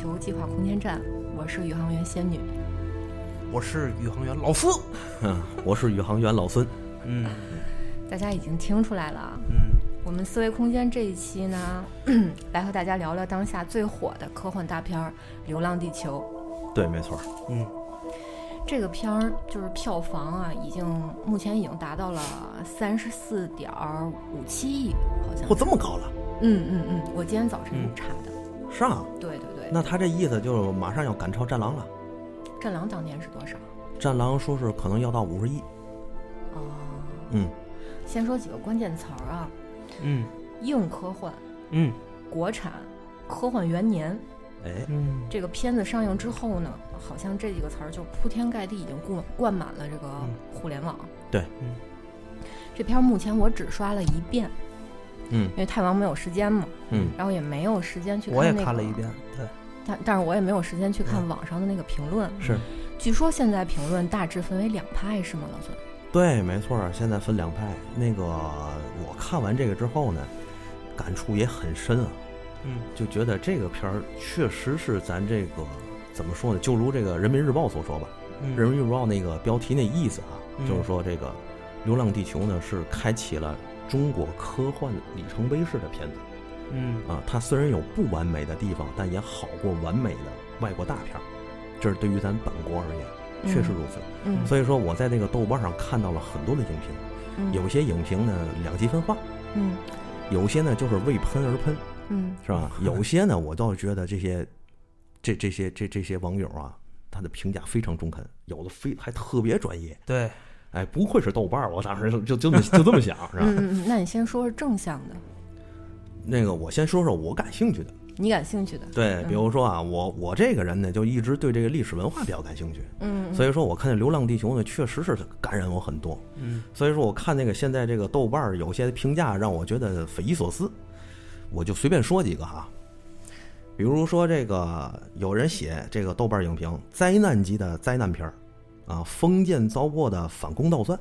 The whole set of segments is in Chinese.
球计划空间站》，我是宇航员仙女。我是宇航员老四。嗯，我是宇航员老孙。嗯大家已经听出来了啊，嗯我们思维空间这一期呢，来和大家聊聊当下最火的科幻大片《流浪地球》。对，没错。嗯这个片儿就是票房啊，已经目前已经达到了三十四点五七亿，好像嚯，是。这么高了？嗯嗯嗯，我今天早晨嗯查的。是啊。对对对，那他这意思就马上要赶超《战狼》了。《战狼》当年是多少？《战狼》说是可能要到五十亿。哦，嗯，先说几个关键词儿啊，嗯硬科幻、嗯国产、科幻元年。哎，嗯这个片子上映之后呢，好像这几个词儿就铺天盖地，已经灌灌满了这个嗯互联网。对嗯这片儿目前我只刷了一遍，嗯因为太忙没有时间嘛，嗯，然后也没有时间去看、我那个。也看了一，遍。对，但但是我也没有时间去看嗯网上的那个评论。是据说现在评论大致分为两派，是吗，老孙？对，没错。现在分两派。那个我看完这个之后呢，感触也很深啊，嗯就觉得这个片儿确实是咱这个怎么说呢？就如这个《人民日报》所说吧，嗯《人民日报》那个标题那意思啊，嗯就是说这个《流浪地球》呢是开启了中国科幻里程碑式的片子。嗯啊，它虽然有不完美的地方，但也好过完美的外国大片儿。这是对于咱本国而言，确实如此。嗯，所以说，我在那个豆瓣上看到了很多的影评，嗯有些影评呢两极分化，嗯有些呢就是为喷而喷，嗯是吧？有些呢，我倒觉得这些这这些这这些网友啊，他的评价非常中肯，有的非还特别专业。对，哎，不愧是豆瓣儿，我当时就就就这么想，是吧？嗯嗯嗯，那你先说说正向的，那个，我先说说我感兴趣的。你感兴趣的。对，比如说啊，我我这个人呢，就一直对这个历史文化比较感兴趣，嗯，所以说我看这《流浪地球》呢，确实是感染我很多。嗯所以说我看那个现在这个豆瓣儿有些评价让我觉得匪夷所思，我就随便说几个哈。比如说这个有人写这个豆瓣影评，灾难级的灾难片儿，啊，封建糟粕的反攻倒算。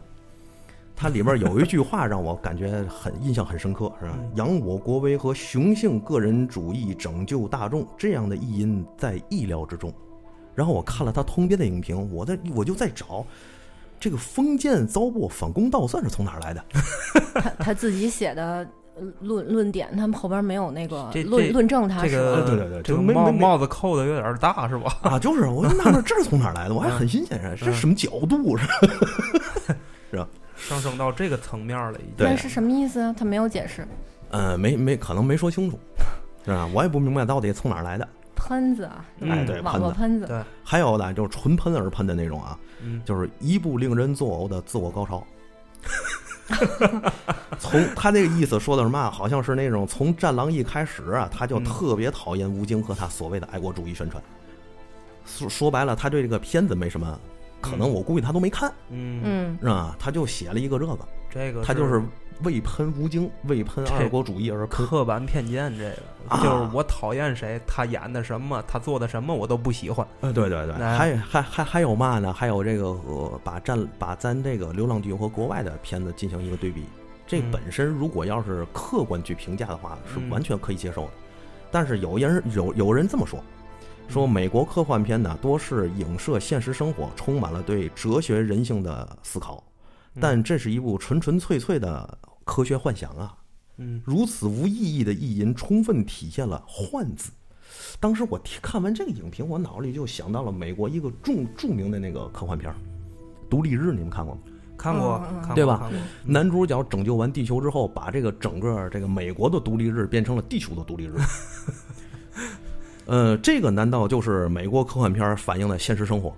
它里边有一句话让我感觉很印象很深刻，是吧？扬我国威和雄性个人主义拯救大众，这样的意音在意料之中。然后我看了他通篇的影评，我在我就在找这个封建糟粕反攻倒算是从哪儿来的？他他自己写的呃论论点，他们后边没有那个这这论论证他这是吧个对对对这个帽帽子扣的有点大是吧？啊，就是我就纳闷这是从哪儿来的，我还很新鲜，这什么角度是吧？上升到这个层面了，已经。是什么意思啊？他没有解释。呃，没没可能没说清楚，是吧？我也不明白到底从哪儿来的。喷子啊，嗯哎，对，网络喷子。对，还有呢，就是纯喷而喷的那种啊，嗯就是一部令人作呕的自我高潮。从他那个意思说的什么啊？好像是那种从《战狼》一开始啊，他就嗯特别讨厌吴京和他所谓的爱国主义宣传。说说白了，他对这个片子没什么，可能我估计他都没看，嗯，嗯是吧？他就写了一个这个，这个他就是为喷吴京、为喷爱国主义而喷。刻板偏见，这个啊就是我讨厌谁，他演的什么，他做的什么，我都不喜欢。呃，对对对，哎还还还还有嘛呢？还有这个呃，把战把咱这个《流浪地球》和国外的片子进行一个对比，这嗯本身如果要是客观去评价的话，是嗯完全可以接受的。但是有人有有人这么说，说嗯美国科幻片呢多是影射现实生活，充满了对哲学人性的思考，嗯但这是一部纯纯粹粹的科学幻想啊。嗯如此无意义的意淫，充分体现了“幻”字。当时我看完这个影评，我脑里就想到了美国一个著著名的那个科幻片儿《独立日》，你们看过吗？看过对吧男主角拯救完地球之后，把这个整个这个美国的独立日变成了地球的独立日。呃，这个难道就是美国科幻片儿反映的现实生活？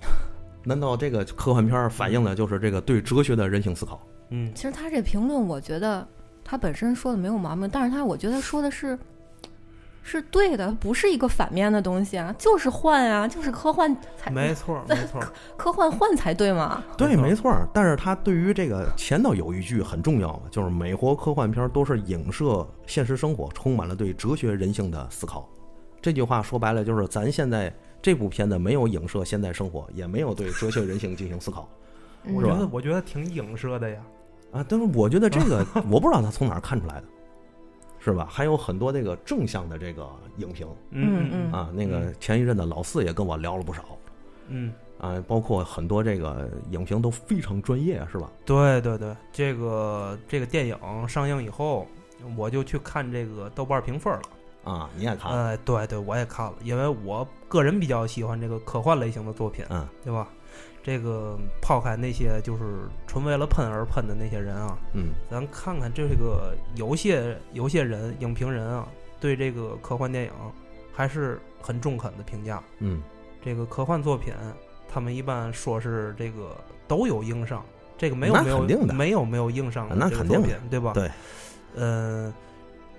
难道这个科幻片儿反映的就是这个对哲学的人性思考？嗯其实他这评论，我觉得他本身说的没有毛病，但是他我觉得说的是是对的，不是一个反面的东西啊，就是幻啊，就是科幻才没错没错，科幻幻才对嘛。对，没错儿。但是他对于这个前头有一句很重要，就是美国科幻片都是影射现实生活，充满了对哲学人性的思考。这句话说白了就是，咱现在这部片子没有影射现代生活，也没有对哲学人性进行思考 嗯我觉得我觉得挺影射的呀。啊。但是我觉得这个，我不知道他从哪儿看出来的，是吧？还有很多这个正向的这个影评嗯嗯啊，那个前一阵的老四也跟我聊了不少嗯，啊，包括很多这个影评都非常专业，是吧？对对对，这个这个电影上映以后，我就去看这个豆瓣评分了。啊，你也看了？呃，对对，我也看了，因为我个人比较喜欢这个科幻类型的作品，嗯对吧？这个抛开那些就是纯为了喷而喷的那些人啊，嗯咱看看这个有些有些人影评人啊，对这个科幻电影还是很中肯的评价。嗯这个科幻作品，他们一般说是这个都有硬伤，这个没有没有没有没有硬伤的那肯定对吧？对，嗯、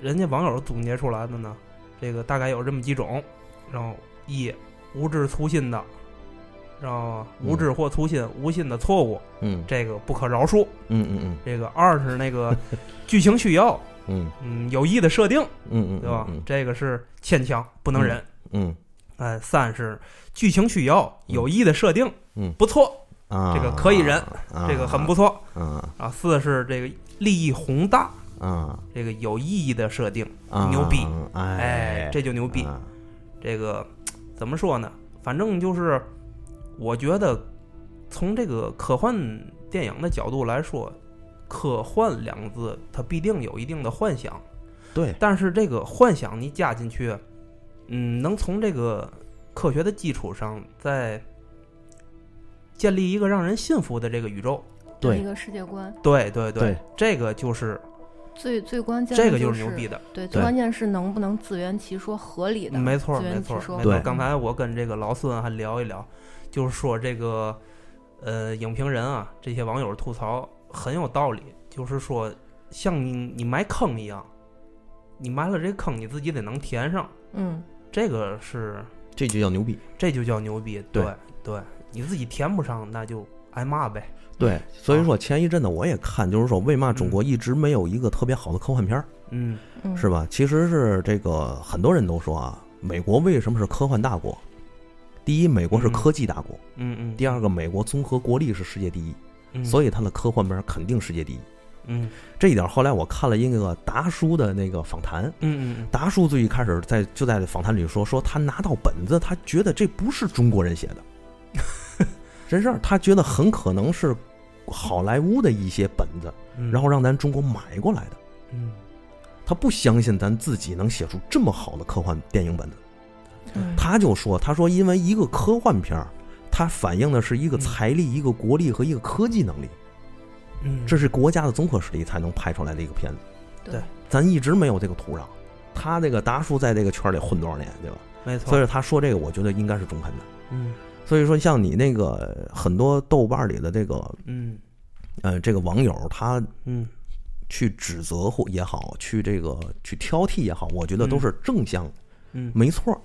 人家网友总结出来的呢，这个大概有这么几种，然后一无知粗心的，然后无知或粗心、无心的错误，嗯。这个不可饶恕。嗯嗯嗯。这个二是那个 剧情需要，嗯。嗯，有意的设定，嗯嗯，对吧？嗯。这个是牵强，不能忍。嗯哎，三是剧情需要，有意的设定，嗯。不错，啊，这个可以忍啊，这个很不错。啊。啊。四是这个利益宏大，啊。这个有意义的设定，啊，牛逼，哎哎，这就牛逼。啊。这个怎么说呢？反正就是，我觉得从这个科幻电影的角度来说，科幻两个字它必定有一定的幻想，对，但是这个幻想你加进去，嗯，能从这个科学的基础上再建立一个让人信服的这个宇宙。对。一个世界观，对对。对。这个就是最最关键的这个就是牛逼的。对，最关键是能不能自圆其说，合理的，没错，自没错，没错。刚才我跟这个老孙还聊一聊，就是说这个呃，影评人啊，这些网友吐槽很有道理，就是说像你你埋坑一样，你埋了这坑，你自己得能填上，嗯，这个是这就叫牛逼。这就叫牛逼。对对对，你自己填不上，那就挨骂呗。对，所以说前一阵子我也看，就是说为嘛中国一直没有一个特别好的科幻片儿，嗯嗯是吧？其实是这个很多人都说啊，美国为什么是科幻大国？第一，美国是嗯科技大国；嗯嗯。第二个，美国综合国力是世界第一，嗯，所以它的科幻片儿肯定世界第一。嗯这一点后来我看了一个达叔的那个访谈，嗯嗯达叔最一开始在就在访谈里说，说他拿到本子，他觉得这不是中国人写的，真事儿，他觉得很可能是好莱坞的一些本子，嗯，然后让咱中国买过来的。嗯他不相信咱自己能写出这么好的科幻电影本子，嗯他就说，他说因为一个科幻片儿，它反映的是一个嗯财力、一个国力和一个科技能力，嗯，这是国家的综合实力才能拍出来的一个片子。对，咱一直没有这个土壤。他这个达叔在这个圈里混多少年，对吧？没错。所以他说这个，我觉得应该是中肯的。嗯所以说，像你那个很多豆瓣里的这个嗯呃这个网友，他嗯去指责或也好，去这个去挑剔也好，我觉得都是正向的，嗯，没错儿。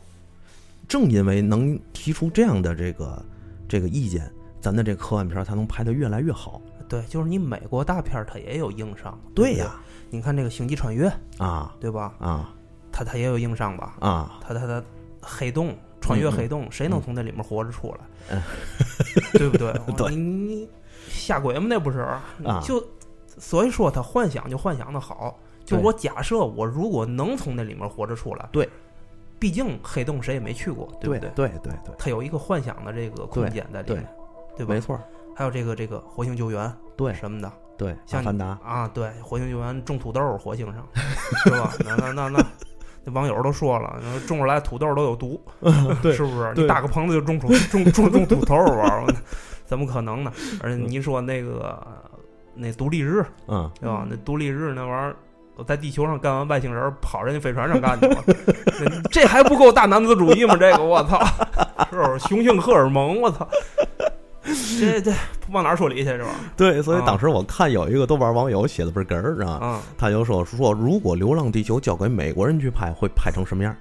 正因为能提出这样的这个这个意见，咱的这科幻片儿才能拍得越来越好。对，就是你美国大片儿它也有硬伤。对呀，你看这个《星际穿越》，啊对吧？啊它它也有硬伤吧？啊！它它它黑洞穿越黑洞，谁能从那里面活着出来？嗯对不对？对你你吓鬼吗那不是？啊就所以说他幻想就幻想的好。就对我假设我如果能从那里面活着出来，对，毕竟黑洞谁也没去过，对对不对？对对对，它有一个幻想的这个空间在里对面，对吧？没错，还有这个这个火星救援对什么的，对。阿像凡达，啊，对，火星救援种土豆，火星上，是吧？那那那那，那网友都说了，种出来土豆都有毒，对是不是？你搭个棚子就种出种种种土豆儿玩儿，怎么可能呢？而且你说那个那独立日，嗯，对吧？那独立日那玩意儿。我在地球上干完外星人，跑人家飞船上干去了，这这还不够大男子主义吗？这个我操，是不是雄性荷尔蒙？我操，这这往哪儿说理去？是吧 对，所以啊当时我看有一个豆瓣网友写的倍儿哏儿啊，啊，他就说说如果《流浪地球》交给美国人去拍，会拍成什么样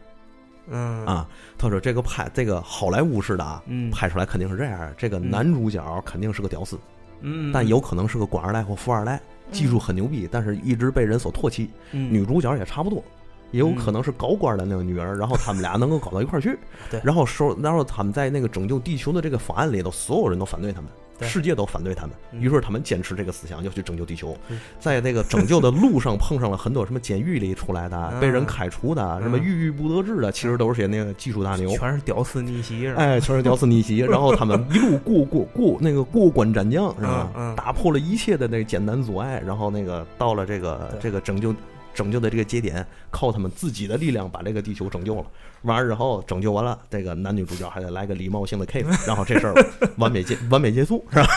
嗯啊？他说这个拍这个好莱坞式的啊，嗯拍出来肯定是这样，这个嗯男主角肯定是个屌丝，嗯，但有可能是个官二代或富二代，技术很牛逼，但是一直被人所唾弃。嗯女主角也差不多。也有可能是高官的那个女儿，然后他们俩能够搞到一块儿去，对。然后说，然后他们在那个拯救地球的这个方案里头，所有人都反对他们，世界都反对他们，嗯。于是他们坚持这个思想，要去拯救地球。嗯。在那个拯救的路上碰上了很多什么监狱里出来的、嗯 被人开除的、什么郁郁不得志的，其实都是些那个技术大牛。全是屌丝逆袭？哎，全是屌丝逆袭，然后他们一路过过过那个过关斩将，是吧？打破了一切的那个艰难阻碍，然后那个到了这个这个拯救拯救的这个节点，靠他们自己的力量把这个地球拯救了。完了之后拯救完了，这个男女主角还得来个礼貌性的 kiss，然后这事儿完美结 完美结束，是吧？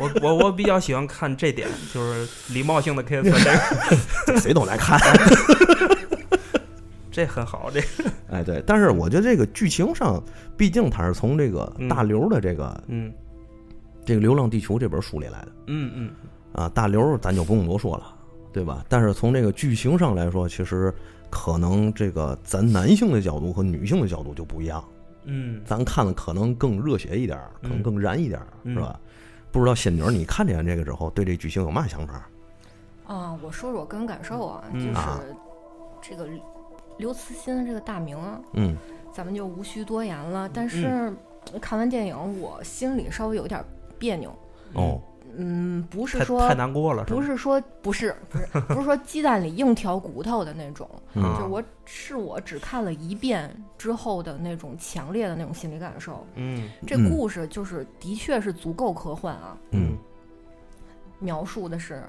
我我我比较喜欢看这点，就是礼貌性的 kiss，这个谁都来看。这很好，这个哎，对，但是我觉得这个剧情上，毕竟它是从这个大刘的这个、嗯这个《流浪地球》这本书里来的。嗯嗯啊，大刘咱就不用多说了，对吧？但是从这个剧情上来说，其实可能这个咱男性的角度和女性的角度就不一样，嗯，咱看的可能更热血一点儿，可能嗯更燃一点是吧？不知道仙女儿，你看见这个之后，对这剧情有嘛想法？啊，我说说我个人感受啊，嗯就是啊这个刘慈欣这个大名啊，嗯咱们就无需多言了。但是看完电影，我心里稍微有点别扭。哦，嗯，不是说太难过了，是不是说不是不是不是说鸡蛋里硬挑骨头的那种，就我是我只看了一遍之后的那种强烈的那种心理感受。嗯这嗯故事就是的确是足够科幻啊，嗯。描述的是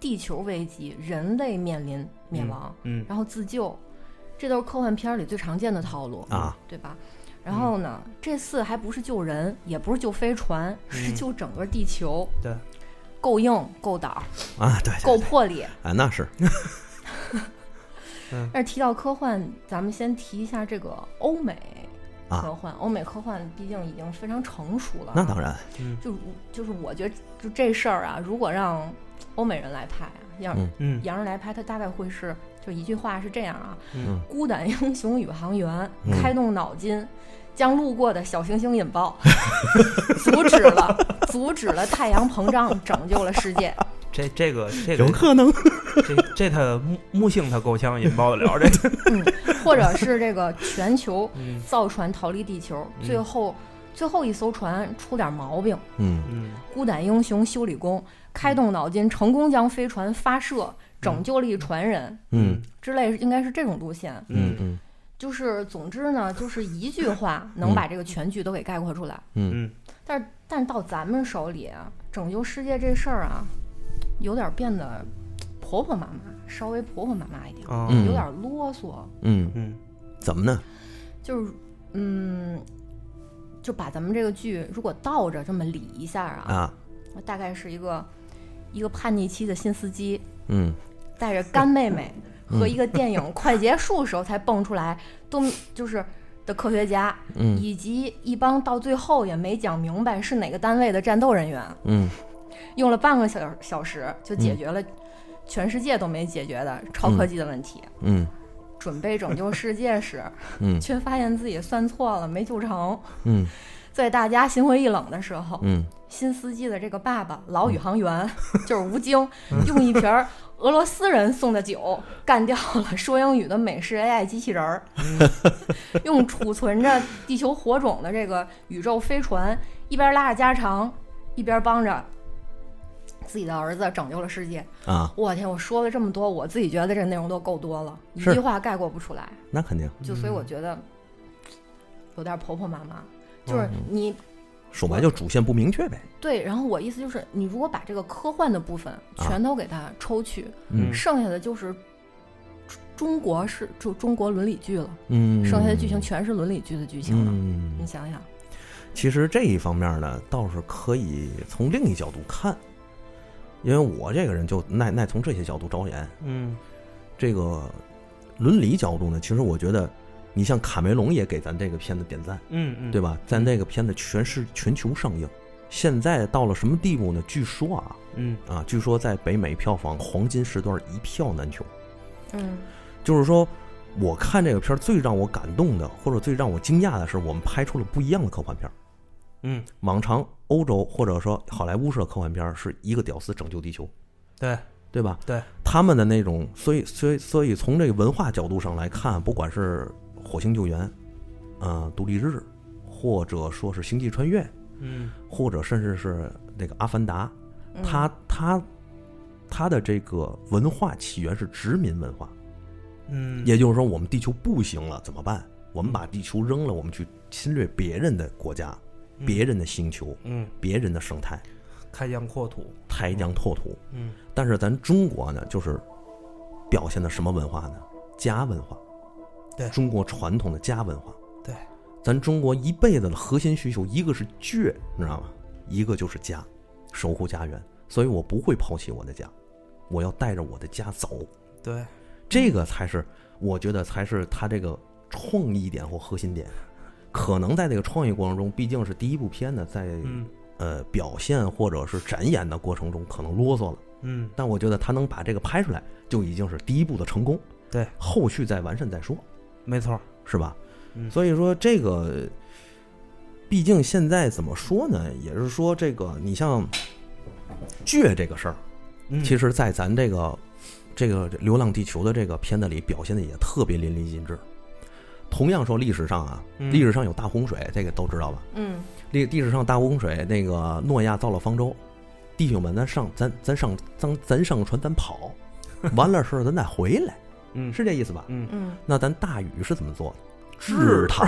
地球危机，人类面临灭亡，嗯然后自救，这都是科幻片里最常见的套路啊，对吧？然后呢，这次还不是救人，也不是救飞船，是嗯救整个地球。对，够硬，够胆儿，啊，对，对对够魄力。啊，那是，但是提到科幻，咱们先提一下这个欧美啊科幻。欧美科幻毕竟已经非常成熟了。那当然，嗯就就是我觉得就这事儿啊，如果让欧美人来拍啊，让嗯嗯洋人来拍，他大概会是就一句话是这样啊：嗯。孤胆英雄宇航员嗯。开动脑筋。将路过的小行星引爆，阻止了，阻止了太阳膨胀，拯救了世界。这这个这个有可能，这这他木木星他够呛引爆得了这个，嗯，或者是这个全球嗯。造船逃离地球，嗯。最后最后一艘船出点毛病，嗯。嗯。孤胆英雄修理工开动脑筋，成功将飞船发射，拯救了一船人嗯。之类，应该是这种路线。嗯嗯。就是总之呢，就是一句话能把这个全剧都给概括出来。嗯。嗯。但是但是到咱们手里啊，拯救世界这事儿啊，有点变得婆婆妈妈，稍微婆婆妈妈一点，有点啰嗦。嗯，嗯。怎么呢？就是嗯，就把咱们这个剧如果倒着这么理一下啊，啊，大概是一个一个叛逆期的新司机，嗯带着干妹妹和一个电影快结束时候才蹦出来，都就是的科学家，嗯以及一帮到最后也没讲明白是哪个单位的战斗人员，嗯。用了半个小小时就解决了全世界都没解决的超科技的问题。嗯。准备拯救世界时，嗯却发现自己算错了，没救成。嗯。在大家心灰意冷的时候，嗯。新司机的这个爸爸老宇航员、就是吴京，用一瓶儿俄罗斯人送的酒干掉了说英语的美式 AI 机器人儿，用储存着地球火种的这个宇宙飞船，一边拉着家常，一边帮着自己的儿子拯救了世界。啊，我天，我说了这么多，我自己觉得这内容都够多了，一句话概括不出来。那肯定。就所以我觉得有点婆婆妈妈，就是你说白就主线不明确呗。对，然后我意思就是，你如果把这个科幻的部分全都给它抽去，嗯剩下的就是中国是就中国伦理剧了，嗯，剩下的剧情全是伦理剧的剧情了。嗯你，想想，其实这一方面呢，倒是可以从另一角度看，因为我这个人就爱爱从这些角度着眼。嗯这个伦理角度呢，其实我觉得，你像卡梅隆也给咱这个片子点赞，嗯嗯，对吧？在那个片子全是全球上映，现在到了什么地步呢？据说啊嗯啊，据说在北美票房黄金时段一票难求。嗯就是说，我看这个片儿最让我感动的，或者最让我惊讶的是，我们拍出了不一样的科幻片儿。嗯，往常欧洲或者说好莱坞式的科幻片儿是一个屌丝拯救地球，对对吧？对，他们的那种，所以所以所以从这个文化角度上来看，不管是火星救援，呃，独立日，或者说是星际穿越，嗯或者甚至是那个《阿凡达》，嗯它它它的这个文化起源是殖民文化，嗯，也就是说，我们地球不行了怎么办？我们把地球扔了，我们去侵略别人的国家、嗯别人的星球、嗯别人的生态，开疆扩土，开疆拓土。嗯但是咱中国呢，就是表现的什么文化呢？家文化，对中国传统的家文化。对，咱中国一辈子的核心需求，一个是倔，你知道吗？一个就是家，守护家园。所以我不会抛弃我的家，我要带着我的家走。对，这个才是我觉得才是他这个创意点或核心点。可能在这个创意过程中，毕竟是第一部片呢，在嗯呃表现或者是展演的过程中可能啰嗦了，嗯但我觉得他能把这个拍出来，就已经是第一步的成功。对，后续再完善再说，没错，是吧？嗯所以说这个，毕竟现在怎么说呢？也是说这个，你像倔这个事儿，嗯其实，在咱这个这个《流浪地球》的这个片子里表现的也特别淋漓尽致。同样说历史上啊，嗯历史上有大洪水，这个都知道吧？嗯历历史上大洪水，那个诺亚造了方舟，弟兄们，咱上咱咱上咱咱上船，咱跑，完了事儿咱再回来，嗯。是这意思吧？嗯。嗯，那咱大禹是怎么做的？治治他，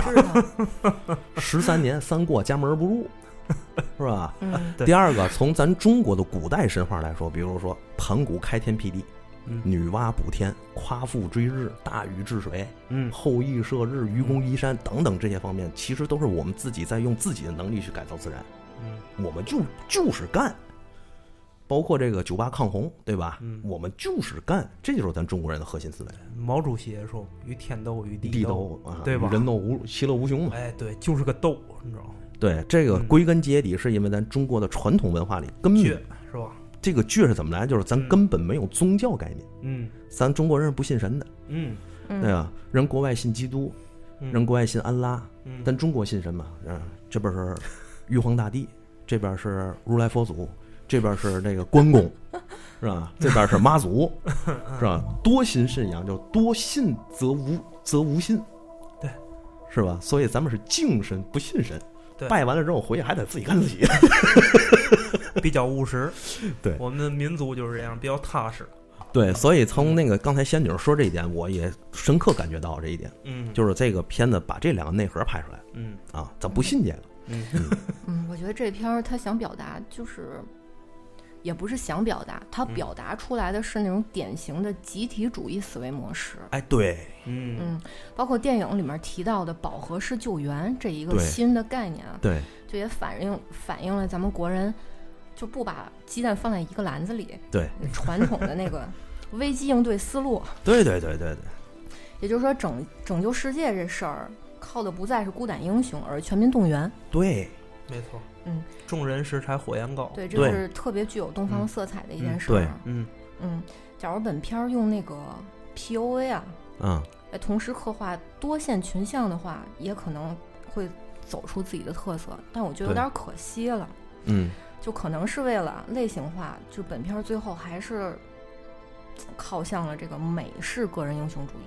十三年三过家门而不入，是吧？嗯。第二个，从咱中国的古代神话来说，比如说盘古开天辟地，嗯。女娲补天，夸父追日，大禹治水，嗯。后羿射日，愚公移山等等这些方面，其实都是我们自己在用自己的能力去改造自然。嗯。我们就就是干，包括这个九八抗洪，对吧？嗯我们就是干，这就是咱中国人的核心思维。毛主席也说：“与天斗，与地斗对吧人斗无其乐无穷嘛。哎，对，就是个斗，你知道吗？对，这个嗯归根结底是因为咱中国的传统文化里根倔本是吧？这个倔是怎么来？就是咱嗯根本没有宗教概念，嗯咱中国人是不信神的，嗯嗯，对吧？人国外信基督，嗯，人国外信安拉，嗯咱中国信什么？嗯，这边是玉皇大帝，这边是如来佛祖，这边是那个关公，是吧？这边是妈祖，是吧？多信信仰，就多信则无则无信，对，是吧？所以咱们是敬神不信神，对拜完了之后回去还得自己干自己。比较务实。对我们的民族就是这样，比较踏实。对，所以从那个刚才仙女说这一点，我也深刻感觉到这一点，嗯，就是这个片子把这两个内核拍出来嗯啊，咱不信这个，嗯嗯，我觉得这片儿他想表达就是，也不是想表达，他嗯。表达出来的是那种典型的集体主义思维模式。哎，对，嗯。嗯，包括电影里面提到的饱和式救援这一个新的概念啊，对，就也反映反映了咱们国人就不把鸡蛋放在一个篮子里，对，传统的那个 危机应对思路。对，对，对，对，对，也就是说拯，拯救世界这事儿，靠的不再是孤胆英雄，而是全民动员。对，没错。嗯，众人拾柴火焰高。对，这是特别具有东方色彩的一件事儿。嗯嗯，假如本片儿用那个 POA 啊，嗯，来同时刻画多线群像的话，也可能会走出自己的特色。但我觉得有对点可惜了，嗯，就可能是为了类型化，就本片儿最后还是靠向了这个美式个人英雄主义。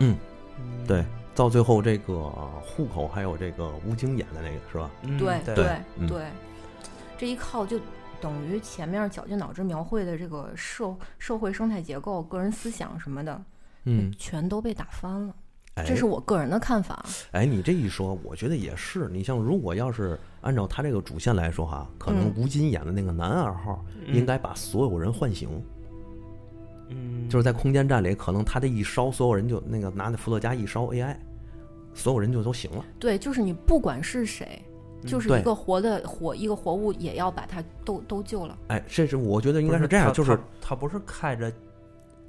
嗯对，到最后这个户口还有这个吴京演的那个是吧？嗯对对对嗯，这一靠就等于前面绞尽脑汁描绘的这个社社会生态结构、个人思想什么的，嗯，全都被打翻了。哎，这是我个人的看法。哎，你这一说，我觉得也是。你像如果要是按照他这个主线来说哈，可能嗯吴京演的那个男二号应该把所有人唤醒，嗯，就是在空间站里，可能他这一烧，所有人就那个拿那伏特加一烧 AI，所有人就都醒了。对，就是你不管是谁，就是一个活的活一个活物，也要把它都都救了。哎，这是我觉得应应该是这样，就是他不是开着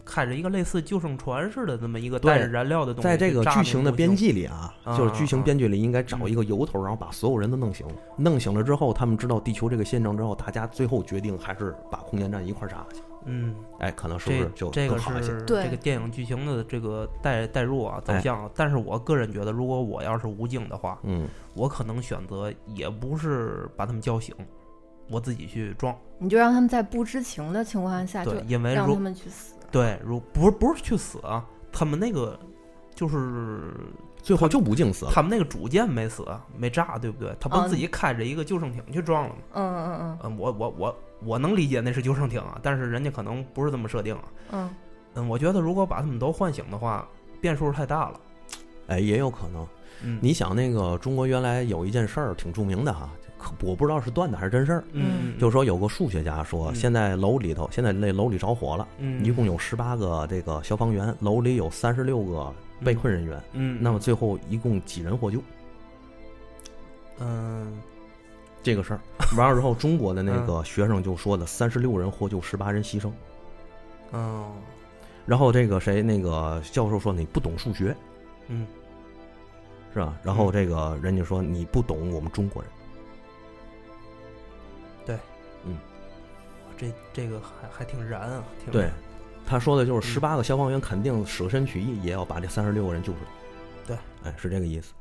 开着一个类似救生船似的这么一个带着燃料的东西，在这个剧情的编辑里啊，啊就是剧情啊编剧里应该找一个由头，然后把所有人都弄醒。弄醒了之后，他们知道地球这个现状之后，大家最后决定还是把空间站一块儿炸下去。嗯，哎，可能是不是就这这个更好一些？这个电影剧情的这个代代入啊走哎向啊，但是我个人觉得，如果我要是吴京的话，嗯，我可能选择也不是把他们叫醒，我自己去撞。你就让他们在不知情的情况下，就对，因为如让他们去死。对如不是不是去死啊，他们那个就是最后就不敬死了。他们那个主舰没死，没炸，对不对？他不是自己开着一个救生艇去撞了吗？嗯嗯嗯嗯，我我我我能理解那是救生艇啊，但是人家可能不是这么设定啊。嗯嗯，我觉得如果把他们都唤醒的话，变数太大了。哎，也有可能。嗯，你想，那个中国原来有一件事儿挺著名的哈，可我不知道是段子还是真事儿。嗯，就说有个数学家说，嗯现在楼里头，现在那楼里着火了，嗯，一共有十八个这个消防员，楼里有三十六个被困人员。嗯，那么最后一共几人获救？嗯这个事儿完了之后，中国的那个学生就说的三十六人获救，十八人牺牲。嗯然后这个谁那个教授说你不懂数学嗯是吧？然后这个人家说你不懂我们中国人。这这个还还挺燃啊，挺对，他说的就是嗯十八个消防员肯定舍身取义，也要把这三十六个人救出来。对，哎，是这个意思。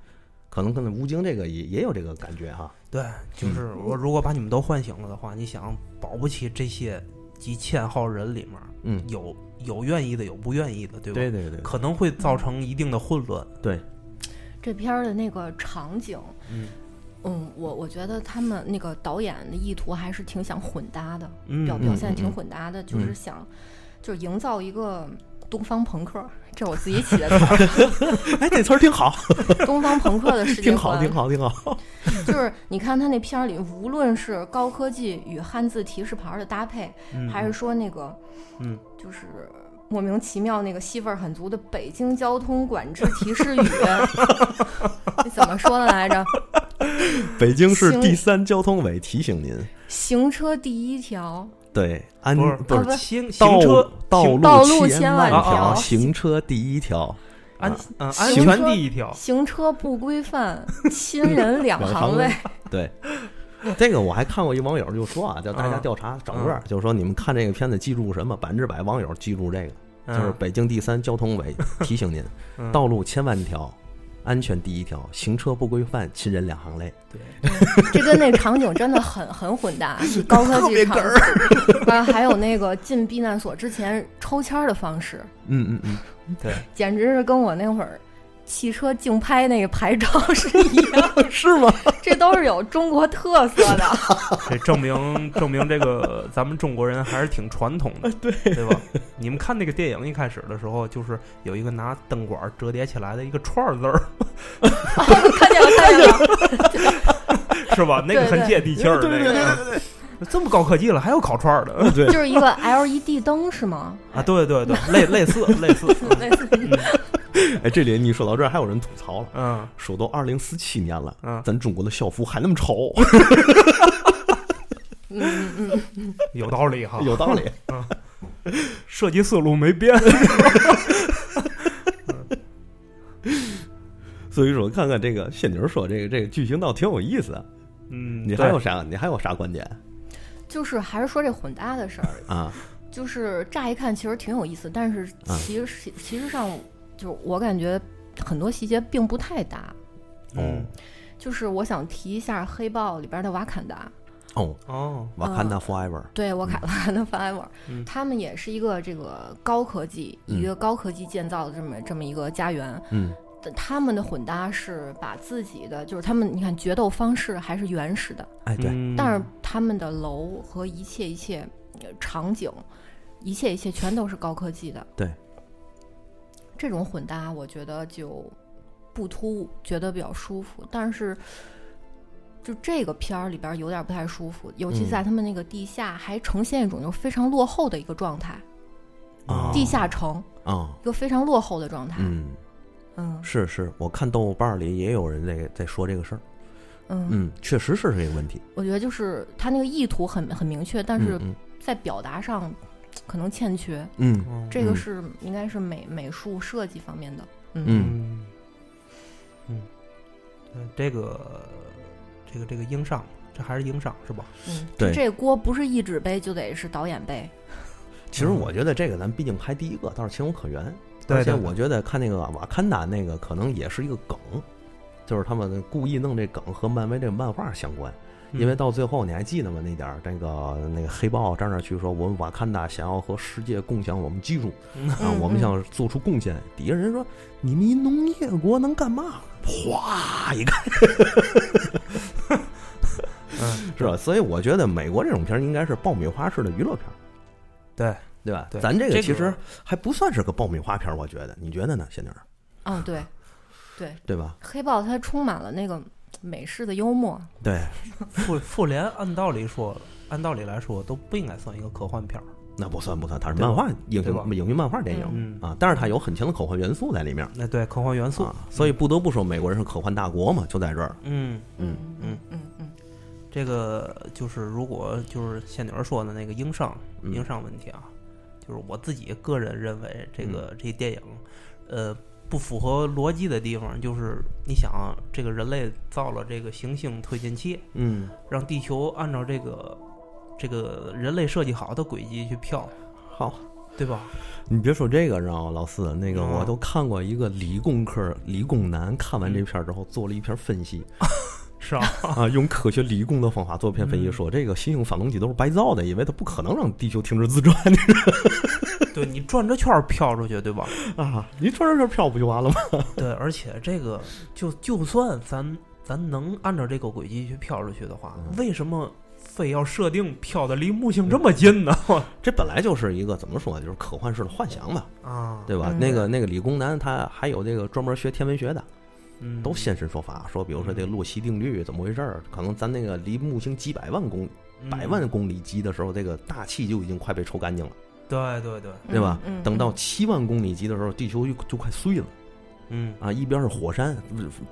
可能跟吴京这个也也有这个感觉哈。对，就是我如果把你们都唤醒了的话，你想保不齐这些几千号人里面嗯，有有愿意的，有不愿意的，对吧？对对对可能会造成一定的混乱。对，这片儿的那个场景，嗯嗯，我我觉得他们那个导演的意图还是挺想混搭的，嗯表表现挺混搭的，就是嗯。想就是营造一个东方朋克，这我自己起的词儿，哎，这词儿挺好，东方朋克的世界 挺好，挺好，挺好。就是你看他那片儿里，无论是高科技与汉字提示牌的搭配，嗯，还是说那个嗯。就是莫名其妙那个戏份很足的北京交通管制提示语，你怎么说的来着？北京市第三交通委提醒您，行车第一条，对，安不是不是啊不行道行车道路道路千千万条条，行车第一条。安安全第一条。行车不规范，亲人两两行行泪。对，这个我还看过一网友就说啊，叫大家嗯调查整个，就是说你们看这个片子记住什么？百分之百网友记住这个，就是嗯北京第三交通委提醒您，嗯道路千万条，安全第一条，行车不规范，亲人两行泪。对，这跟那场景真的很很混搭，高科技场景，完了 还有那个进避难所之前抽签儿的方式，嗯嗯嗯，对，简直是跟我那会儿汽车竞拍那个牌照是一样的，是吗？这都是有中国特色的。这证明证明这个咱们中国人还是挺传统的，对对吧？你们看那个电影一开始的时候，就是有一个拿灯管折叠起来的一个串儿字儿，看见了，看见了，是吧？那个很接地气儿，对对那个嗯这么高科技了，还有烤串儿的对，就是一个 LED 灯是吗？啊？对对对，类类似类似，类似 哎，这里你说到这儿，还有人吐槽了，嗯。说都二零四七年了，嗯，咱中国的校服还那么丑，嗯嗯嗯，有道理哈，有道理。设计思路没变，所以说，看看这个仙女说这个这个剧情倒挺有意思的。嗯，你还有啥？你还有啥观点？就是还是说这混搭的事儿，啊？就是乍一看其实挺有意思，但是啊。其实其实上就是我感觉很多细节并不太搭。嗯。就是我想提一下《黑豹》里边的瓦坎达，哦，哦，瓦坎达 forever。对瓦坎瓦坎达 Forever，嗯。他们也是一个这个高科技，嗯一个高科技建造的这么这么一个家园。嗯。他们的混搭是把自己的，就是他们，你看决斗方式还是原始的，哎，对，嗯。但是他们的楼和一切一切呃场景，一切一切全都是高科技的。对，这种混搭我觉得就不突兀，觉得比较舒服。但是，就这个片儿里边有点不太舒服，尤其嗯在他们那个地下还呈现一种就非常落后的一个状态，啊地下城啊，一个非常落后的状态。嗯，嗯是是，我看豆瓣里也有人在在说这个事儿。嗯，嗯，确实是这个问题。我觉得就是他那个意图很很明确，但是嗯在表达上可能欠缺。嗯这个是应该是美美术设计方面的。嗯嗯嗯这个这个这个英上，这还是英上是吧？嗯，对这锅不是译制背就得是导演背。其实我觉得这个咱毕竟拍第一个，倒是情有可原。而且我觉得看那个瓦坎达那个，可能也是一个梗，就是他们故意弄这梗和漫威这个漫画相关。因为到最后你还记得吗？那点儿那个那个黑豹站那儿去说，我们瓦坎达想要和世界共享我们技术啊，嗯我们想做出贡献。底下人说，你们一农业国能干嘛？哗一看，嗯，是吧？所以我觉得美国这种片儿应该是爆米花式的娱乐片儿，对，对吧？对咱这这个个其实还不算是个爆米花片儿，我觉得，你觉得呢，仙女儿？嗯，对，对，对吧？黑豹它充满了那个美式的幽默，对，复复联按道理说，按道理来说都不应该算一个科幻片儿。那不算不算，它是漫画影对吧？评影评漫画电影嗯。啊，但是它有很强的科幻元素在里面那对科幻元素，啊，所以不得不说，美国人是科幻大国嘛，就在这儿。嗯，嗯。嗯嗯嗯这个就是如果就是仙女儿说的那个硬伤嗯。硬伤问题啊，就是我自己个人认为这个这电影，呃，不符合逻辑的地方就是你想啊这个人类造了这个行星推进器，嗯，让地球按照这个这个人类设计好的轨迹去飘，好，对吧？你别说这个，知道吗，老四？那个嗯我都看过一个理工科理工男看完这篇之后做了一篇分析。是啊，啊，用科学理工的方法做篇分析，嗯说这个行星发动机都是白造的，因为它不可能让地球停止自转对你转着圈儿飘出去，对吧？啊，你转着圈飘不就完了吗？对，而且这个就就算咱咱能按照这个轨迹去飘出去的话，嗯为什么非要设定飘的离木星这么近呢？这本来就是一个怎么说，就是科幻式的幻想吧，啊，对吧？嗯那个那个理工男他还有这个专门学天文学的，嗯，都现身说法，说比如说这个洛希定律怎么回事儿，可能咱那个离木星几百万公嗯百万公里级的时候，这个大气就已经快被抽干净了，对对对，对吧？嗯嗯等到七万公里级的时候，地球就就快碎了嗯啊！一边是火山，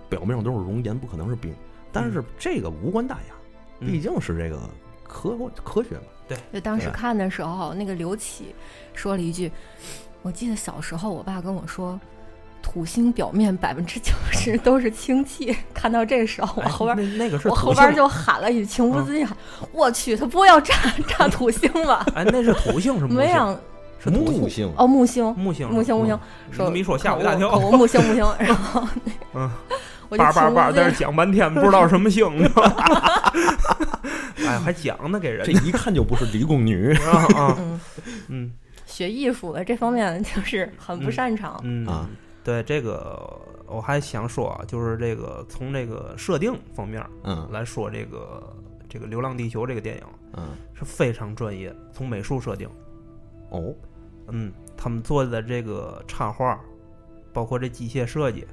表面上都是熔岩，不可能是冰。但是这个无关大雅，嗯毕竟是这个科科学嘛。对就当时看的时候，那个刘启说了一句：“我记得小时候，我爸跟我说，土星表面百分之九十都是氢气。”看到这时候，我哎后边、那那个是我后边就喊了一句，情不自禁喊：“我去，他不会要炸炸土星吧 哎，那是土星是？”木星？没想是土木星哦，木星，木星木星，木星，说你这么一说吓我一大口跳。口木星，木星，然后 嗯，我就叭叭叭，在这讲半天，不知道什么星，哎，还讲呢，给人这一看就不是理工女啊啊，嗯，嗯学艺术的这方面就是很不擅长。嗯啊，对这个我还想说啊，就是这个从这个设定方面嗯。来说，这个这个《流浪地球》这个电影嗯。是非常专业，从美术设定，哦。嗯，他们做的这个插画，包括这机械设计，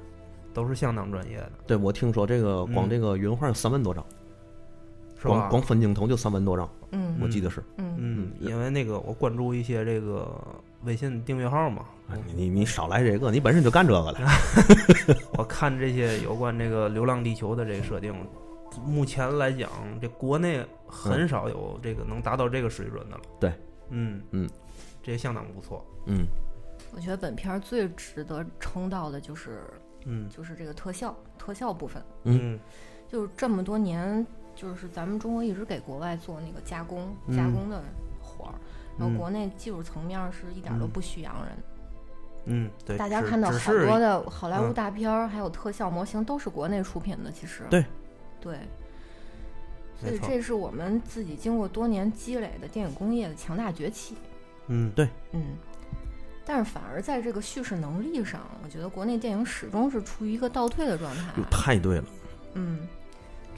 都是相当专业的，对，我听说这个光嗯这个云画三万多张，是吧？光光分镜头就三万多张，嗯。我记得是。嗯。嗯，因为那个我关注一些这个微信订阅号嘛，哎你你你少来这个，你本身就干这个的。我看这些有关这个《流浪地球》的这个设定，目前来讲，这国内很少有这个能达到这个水准的了。对，嗯嗯，这相当不错。嗯我觉得本片儿最值得称道的就是嗯就是这个特效特效部分，嗯就是这么多年，就是咱们中国一直给国外做那个加工、嗯加工的活儿，然后嗯国内技术层面是一点儿都嗯不虚洋人。嗯，对，大家看到好多的好莱坞嗯大片儿，还有特效模型都是国内出品的，其实对对。所以这是我们自己经过多年积累的电影工业的强大崛起。嗯对嗯，但是反而在这个叙事能力上，我觉得国内电影始终是处于一个倒退的状态。哟，太对了，嗯，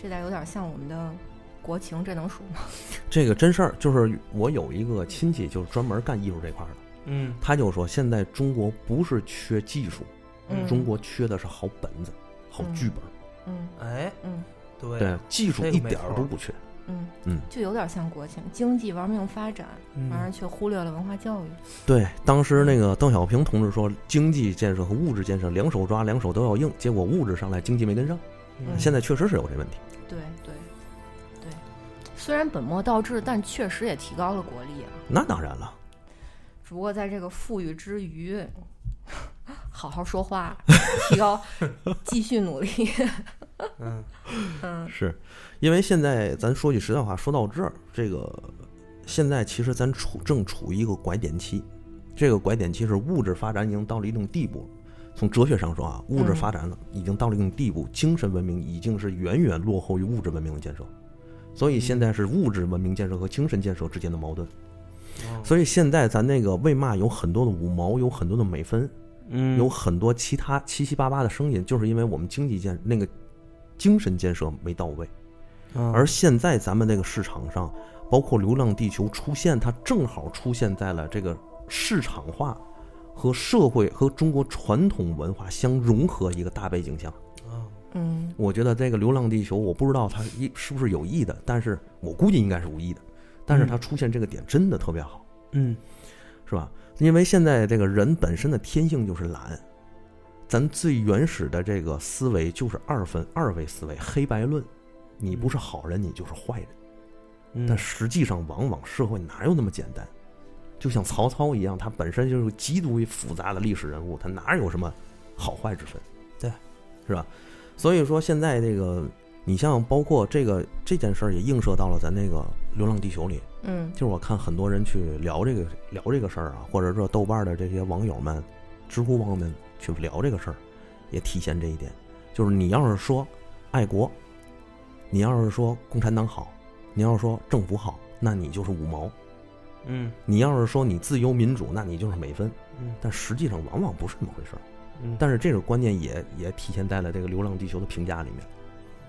这点有点像我们的国情，这能数吗？这个真事儿。就是我有一个亲戚，就是专门干艺术这块儿的，嗯他就说，现在中国不是缺技术，嗯，中国缺的是好本子、好剧本。嗯哎，嗯对对，技术一点儿都不缺。嗯嗯就有点像国情，经济玩命发展，嗯反而却忽略了文化教育。对，当时那个邓小平同志说，经济建设和物质建设两手抓，两手都要硬。结果物质上来，经济没跟上。嗯现在确实是有这问题。对对对，虽然本末倒置，但确实也提高了国力啊。那当然了，只不过在这个富裕之余，好好说话，提高，继续努力。嗯嗯是因为现在咱说句实在话，说到这儿，这个现在其实咱处正处于一个拐点期。这个拐点期是物质发展已经到了一定地步了。从哲学上说啊，物质嗯发展了已经到了一定地步，精神文明已经是远远落后于物质文明的建设。所以现在是物质文明建设和精神建设之间的矛盾。哦所以现在咱那个为嘛有很多的五毛，有很多的美分，嗯有很多其他七七八八的声音，就是因为我们经济建那个精神建设没到位。嗯而现在咱们那个市场上，包括《流浪地球》出现，它正好出现在了这个市场化和社会和中国传统文化相融合一个大背景下。啊嗯我觉得这个《流浪地球》，我不知道它一是不是有意的，但是我估计应该是无意的。但是它出现这个点真的特别好，嗯是吧？因为现在这个人本身的天性就是懒，咱最原始的这个思维就是二分二维思维，黑白论，你不是好人，你就是坏人。嗯但实际上，往往社会哪有那么简单？就像曹操一样，他本身就是极度复杂的历史人物，他哪有什么好坏之分？对，是吧？所以说，现在这个，你像包括这个这件事儿，也映射到了咱那个《流浪地球》里。嗯就是我看很多人去聊这个聊这个事儿啊，或者说豆瓣的这些网友们、知乎网友们去聊这个事儿，也体现这一点。就是你要是说爱国，你要是说共产党好，你要是说政府好，那你就是五毛；嗯你要是说你自由民主，那你就是美分。嗯但实际上往往不是那么回事儿。嗯但是这个观念也也体现在了这个《流浪地球》的评价里面。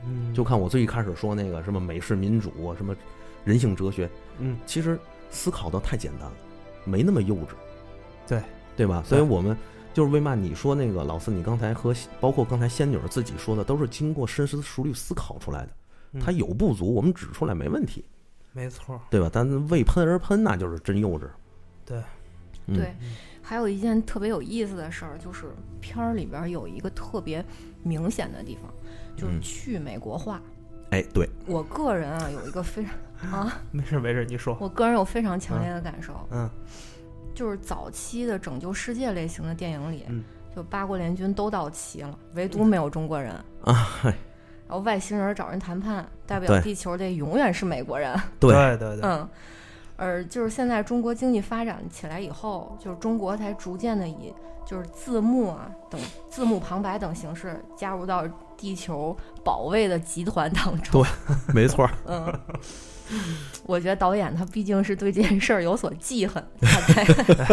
嗯。就看我最一开始说那个什么美式民主啊，什么人性哲学，嗯。其实思考的太简单了，没那么幼稚，对。对吧？所以我们就是为嘛你说那个老四，你刚才和包括刚才仙女儿自己说的，都是经过深思熟虑思考出来的。嗯。它有不足，我们指出来没问题，没错。对吧？但为喷而喷，那就是真幼稚。对。嗯。对，还有一件特别有意思的事儿，就是片儿里边有一个特别明显的地方，就是嗯。去美国化。哎，对，我个人啊有一个非常 啊，没事没事，你说。我个人有非常强烈的感受，嗯。就是早期的拯救世界类型的电影里，嗯。就八国联军都到齐了，唯独没有中国人。啊，嗨，然后外星人找人谈判，代表地球的永远是美国人。对对对。嗯，而就是现在中国经济发展起来以后，就是中国才逐渐的以就是字幕啊等字幕旁白等形式加入到地球保卫的集团当中。对没错儿，嗯，我觉得导演他毕竟是对这件事儿有所记恨，他才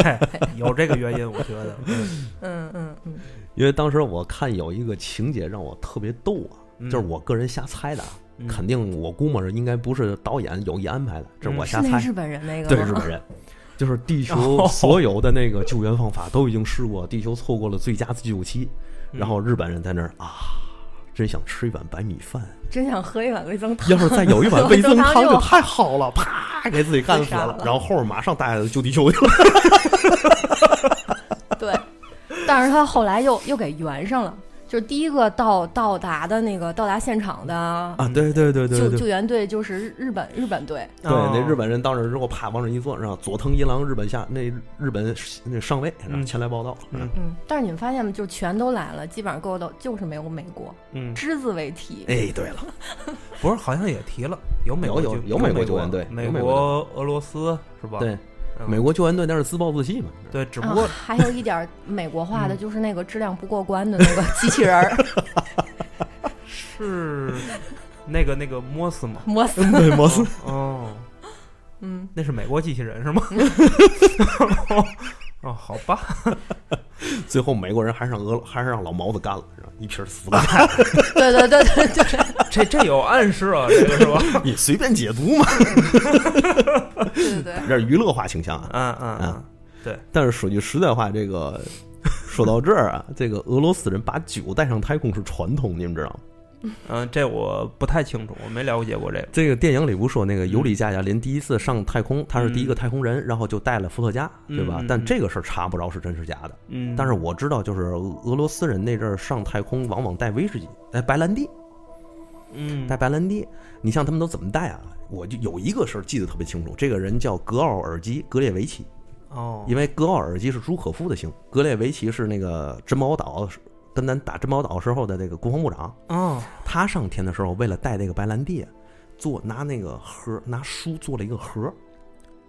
哎 有这个原因，我觉得嗯嗯嗯嗯因为当时我看有一个情节让我特别逗啊，嗯就是我个人瞎猜的啊，嗯肯定我估摸着应该不是导演有意安排的，这是我嗯瞎猜。是日本人那个对日本人，就是地球哦。所有的那个救援方法都已经试过，地球错过了最佳的救期，嗯。然后日本人在那儿啊，真想吃一碗白米饭，真想喝一碗味增汤。要是再有一碗味增汤就太好了，啪给自己干死了，了。然后后面马上带着救地球去了。对，但是他后来又又给圆上了，就是第一个到到达的那个到达现场的啊，对对对对救救援队就是日本日本队，对，哦那日本人到那之后，啪往那一坐，然后佐藤一郎日本下那日本那上尉然后嗯前来报道，嗯嗯，但是你们发现吗？就全都来了，基本上够都就是没有美国，嗯，只字未提。哎，对了，不是，好像也提了，有美国有有有美国救援队美国、俄罗斯是吧？对，嗯美国救援队那是自暴自弃嘛，对，只不啊过，还有一点美国化的，嗯。就是那个质量不过关的那个机器人儿。是那个那个摩斯吗？摩斯。对，摩斯。哦，嗯，那是美国机器人是吗？哦，好吧，最后美国人还是让俄还是让老毛子干了，是吧？一瓶死了，对对对对对。这这有暗示啊，这个是吧？你随便解读嘛，对对对，这是娱乐化倾向啊。嗯嗯嗯，但是说句实在话，这个说到这儿啊，这个俄罗斯人把酒带上太空是传统，你们知道吗？嗯，这我不太清楚，我没了解过这个。这个电影里不说那个尤里加加林第一次上太空，他是第一个嗯太空人，然后就带了伏特加，对吧？但这个事儿查不着是真是假的。嗯，但是我知道，就是俄罗斯人那阵儿上太空往往带威士忌，带白兰地，嗯，带白兰地。你像他们都怎么带啊？我就有一个事儿记得特别清楚，这个人叫格奥尔基·格列维奇，哦，因为格奥尔基是朱可夫的姓，格列维奇是那个珍宝岛跟咱打珍宝岛时候的那个国防部长。哦，他上天的时候，为了带那个白兰地，做拿那个盒，拿书做了一个盒，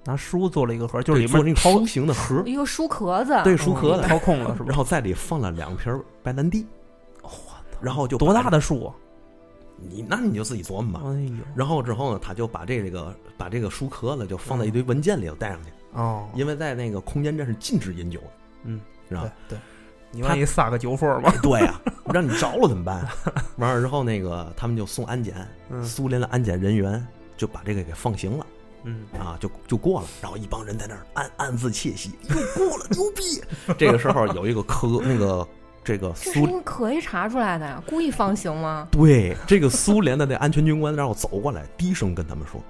拿书做了一个盒，就是里做那个书形的盒，一个书壳子，对，书壳子，掏空了是吧？然后在里放了两瓶白兰地，然后就多大的？的书啊？你那你就自己琢磨吧。哎呦，然后之后呢，他就把这个把这个书壳子就放在一堆文件里头带上去，哦，因为在那个空间站是禁止饮酒的，嗯，是吧？对对，你万一撒个酒疯吧？对呀、让你着了怎么办？完了之后，那个他们就送安检，嗯苏联的安检人员就把这个给放行了嗯，啊，就就过了。然后一帮人在那儿暗暗自窃喜，又过了，牛逼！这个时候有一个科那个这个这苏是你可以查出来的呀，故意放行吗？对这个苏联的那安全军官，然后走过来，低声跟他们说：“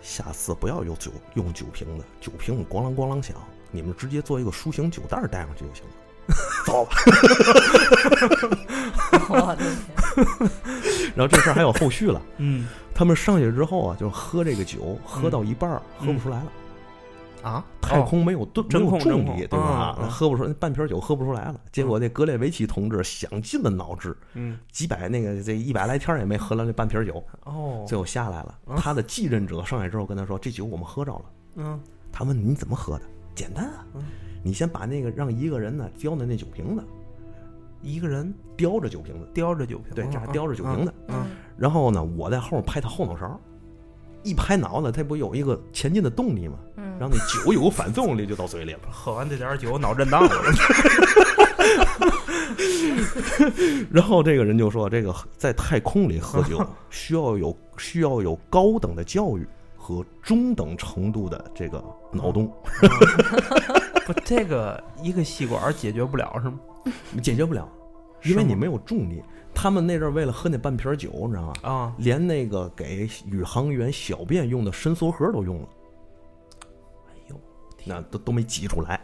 下次不要用酒用酒瓶子，酒瓶子咣啷咣啷响，你们直接做一个书形酒袋儿带上去就行了。”走吧。我的天！然后这事儿还有后续了。嗯他们上去之后啊，就喝这个酒，喝到一半儿、喝不出来了。啊，太空没有顿、真没有重空真空力，对吧？喝不出半瓶酒喝不出来了。结果那格列维奇同志想尽了脑汁，嗯几百那个这一百来天儿也没喝了那半瓶酒，哦，最后下来了。嗯他的继任者上来之后跟他说：“这酒我们喝着了。嗯”他问你怎么喝的？简单啊嗯，你先把那个让一个人呢叼着那酒瓶子，一个人叼着酒瓶子，叼着酒瓶，对，这还嗯叼着酒瓶子。嗯然后呢，我在后面拍他后脑勺，一拍脑袋，他不有一个前进的动力吗？嗯然后那酒有个反作用力就到嘴里了。喝完这点酒，脑震荡了。然后这个人就说，这个在太空里喝酒需要有需要有高等的教育和中等程度的这个脑洞，不，这个一个吸管解决不了是吗？解决不了，因为你没有重力。他们那阵儿为了喝那半瓶酒，你知道吗？啊，连那个给宇航员小便用的伸缩盒都用了，哎呦，那都都没挤出来，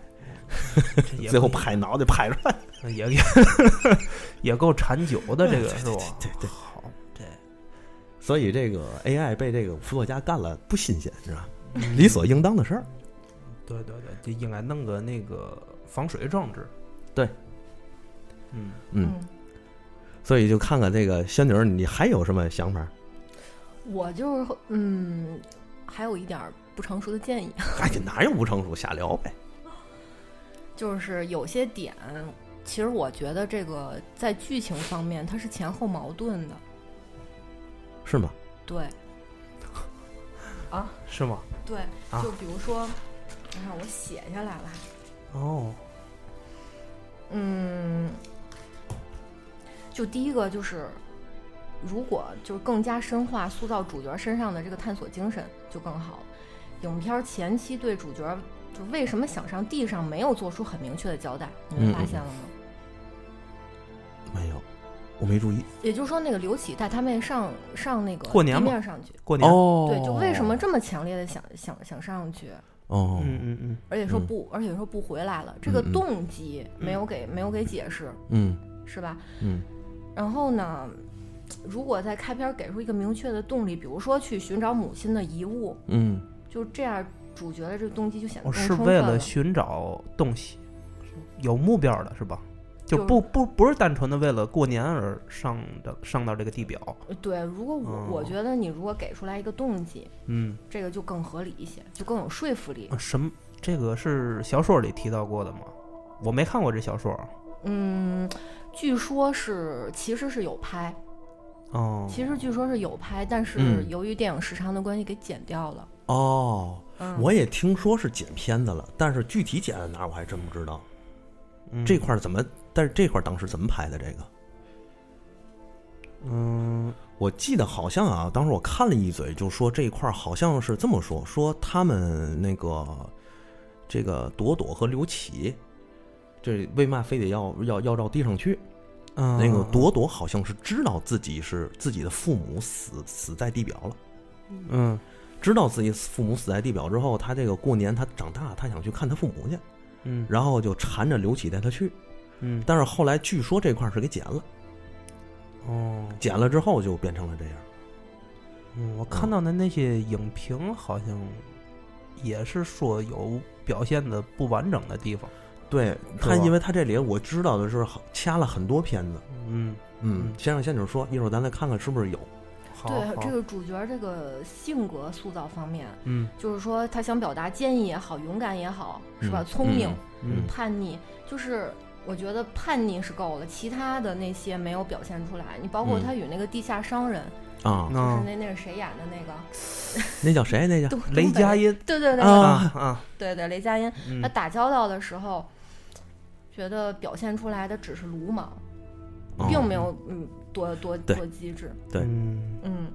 最后拍脑袋拍出来。也也也够馋酒的，这个是吧？对对对好，这所以这个 AI 被这个伏作家干了不新鲜，是吧？理所应当的事儿。对对对，就应该弄个那个防水装置。对，嗯，嗯，所以就看看这个仙女儿，你还有什么想法？我就是嗯，还有一点不成熟的建议，哎呀，哪有不成熟，瞎聊呗。就是有些点，其实我觉得这个在剧情方面它是前后矛盾的。是吗？对，啊，是吗？对，啊就比如说，你看我写下来了，哦，嗯，就第一个就是，如果就是更加深化塑造主角身上的这个探索精神就更好了。影片前期对主角就为什么想上地上没有做出很明确的交代，你们发现了吗？没有，我没注意。也就是说，那个刘启带他们上上那个过年嘛地面上去，过年。哦对，就为什么这么强烈的想想想上去，哦，嗯嗯嗯，而且说嗯。不，而且说不回来了，这个动机没有给没有给解释，嗯。是吧？嗯。然后呢，如果在开篇儿给出一个明确的动力，比如说去寻找母亲的遗物，嗯，就这样，主角的这个动机就显得更我哦是为了。了。寻找东西，有目标的是吧？就就是不不不是单纯的为了过年而上的上到这个地表。对，如果我、哦我觉得你如果给出来一个动机，嗯，这个就更合理一些，就更有说服力。啊什么？这个是小说里提到过的吗？我没看过这小说。嗯，据说是其实是有拍，哦，其实据说是有拍，但是嗯由于电影时长的关系给剪掉了。哦，嗯，我也听说是剪片子了，但是具体剪在哪儿我还真不知道。嗯这块儿怎么？但是这块儿当时怎么拍的？这个？嗯。我记得好像啊，当时我看了一嘴，就说这一块儿好像是这么说，说他们那个这个朵朵和刘启，这为嘛非得要要要到地上去？嗯。那个朵朵好像是知道自己是自己的父母死死在地表了，嗯。知道自己父母死在地表之后，他这个过年他长大，他想去看他父母去，嗯。然后就缠着刘启带他去，嗯。但是后来据说这块儿是给剪了，哦。剪了之后就变成了这样。嗯，我看到的那些影评好像也是说有表现的不完整的地方。对他，因为他这里我知道的是掐了很多片子，嗯，嗯，先让仙女说，一会儿咱再看看是不是有。对这个主角这个性格塑造方面，嗯。就是说他想表达坚毅也好，勇敢也好，是吧？嗯。聪明、嗯。叛逆，就是我觉得叛逆是够了，其他的那些没有表现出来。你包括嗯他与那个地下商人，啊，就是那那那是谁演的那个？那叫谁？那叫雷佳，音对对对，啊啊，对对，雷佳音。他嗯打交道的时候，觉得表现出来的只是鲁莽，哦并没有嗯多多多机智。对嗯嗯，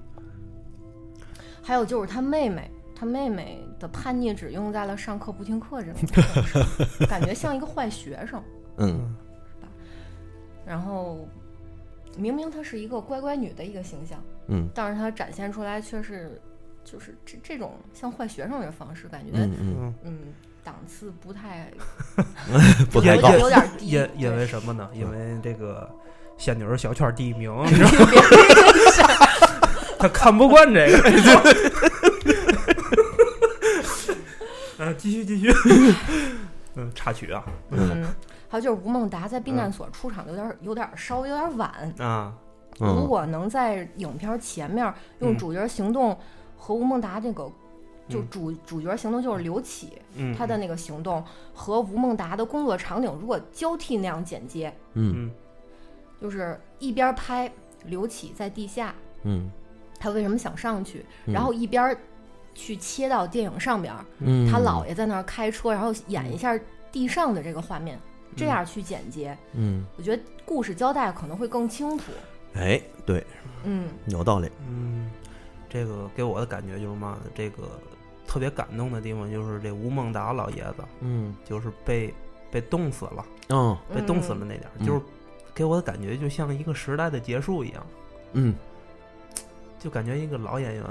还有就是他妹妹，他妹妹的叛逆只用在了上课不听课这种事，感觉像一个坏学生。嗯。然后明明她是一个乖乖女的一个形象，嗯。但是她展现出来却是就是这这种像坏学生的方式，感觉嗯嗯，嗯，嗯档次不太 不太高有点有点低，因因为什么呢？因为这个仙女儿小圈第一名，你知道吗他看不惯这个。嗯，继续继续。嗯，插曲啊。嗯，还有就是吴孟达在避难所出场有点有点稍微有点晚，啊，如嗯果能在影片前面用嗯。主角行动和吴孟达这个。就嗯。主主角行动就是刘启，嗯，他的那个行动和吴孟达的工作场景如果交替那样剪接，嗯。嗯。就是一边拍刘启在地下，嗯。他为什么想上去，嗯。然后一边去切到电影上边儿，嗯，他姥爷在那儿开车，然后演一下地上的这个画面，这样去剪接，嗯，我觉得故事交代可能会更清楚。哎，对，嗯有道理。嗯，这个给我的感觉就是嘛呢？这个特别感动的地方就是这吴孟达老爷子，嗯就是被被冻死了，嗯被冻死了那点儿，嗯就是给我的感觉就像一个时代的结束一样，嗯就感觉一个老演员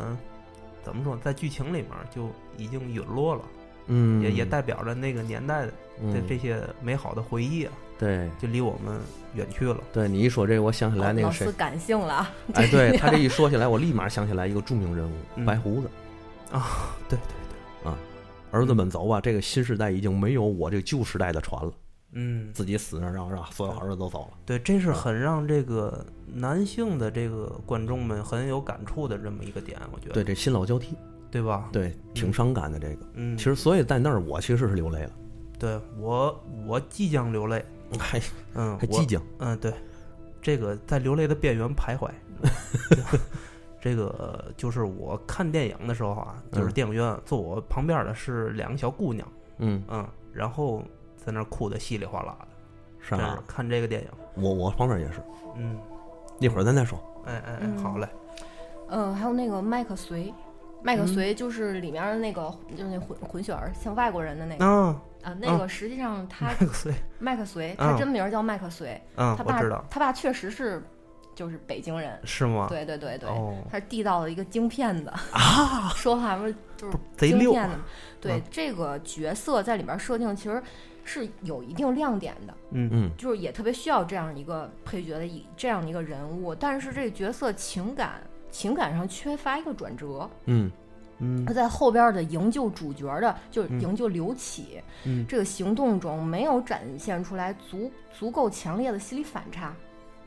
怎么说，在剧情里面就已经陨落了，嗯，也也代表着那个年代的嗯这些美好的回忆啊，对就离我们远去了。对，你一说这个，我想起来那个谁老四，感性了啊！哎，对 他这一说起来，我立马想起来一个著名人物嗯白胡子啊。对对对啊，儿子们走吧，这个新时代已经没有我这旧时代的船了，嗯，自己死那儿让让所有儿子都走了。对，这是很让这个男性的这个观众们很有感触的这么一个点，我觉得，对，这新老交替，对吧？对，挺伤感的这个。嗯，其实，所以在那儿我其实是流泪了，对我我即将流泪，还嗯，我还即将。嗯，对，这个在流泪的边缘徘徊。这个就是我看电影的时候啊，就是嗯电影院坐我旁边的是两个小姑娘，嗯，嗯，然后在那哭的稀里哗啦的，是啊，看这个电影，我我旁边也是。嗯，一会儿咱再说。哎哎哎，嗯好嘞，嗯，还有那个麦克隋，麦克嗯隋就是里面的那个，就是那混混血儿，像外国人的那个啊，啊，那个实际上 他麦克隋，啊他真名叫麦克隋，嗯，他爸知道，他爸确实是就是北京人，是吗？对对对对，哦，他是地道的一个京片子啊，说话不是就是不贼溜京片子嘛。对、嗯这个角色在里边设定其实是有一定亮点的，嗯嗯就是也特别需要这样一个配角的一这样一个人物，但是这个角色情感情感上缺乏一个转折。嗯嗯。他在后边的营救主角的，就是嗯。营救刘启、嗯。这个行动中，没有展现出来足足够强烈的心理反差。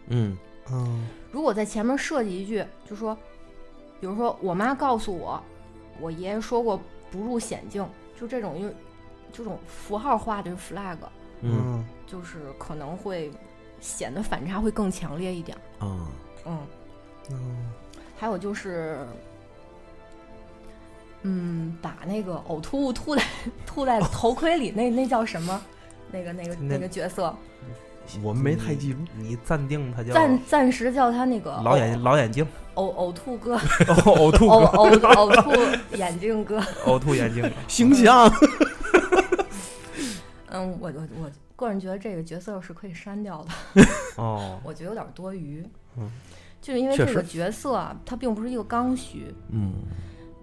嗯。嗯如果在前面设计一句，就说，比如说我妈告诉我，我爷爷说过不入险境，就这种就这种符号化的 flag，嗯。嗯就是可能会显得反差会更强烈一点。啊嗯，嗯还有就是，嗯，把那个呕吐物吐在吐在头盔里，那那叫什么？那个那个那那个角色，我没太记住。你暂定他叫暂暂时叫他那个老眼老眼镜，呕呕吐哥，呕吐呕呕 呕吐眼镜哥。呕吐眼镜，形象。嗯，我我我个人觉得这个角色是可以删掉的，哦，我觉得有点多余。嗯，就是因为这个角色啊，它并不是一个刚需。嗯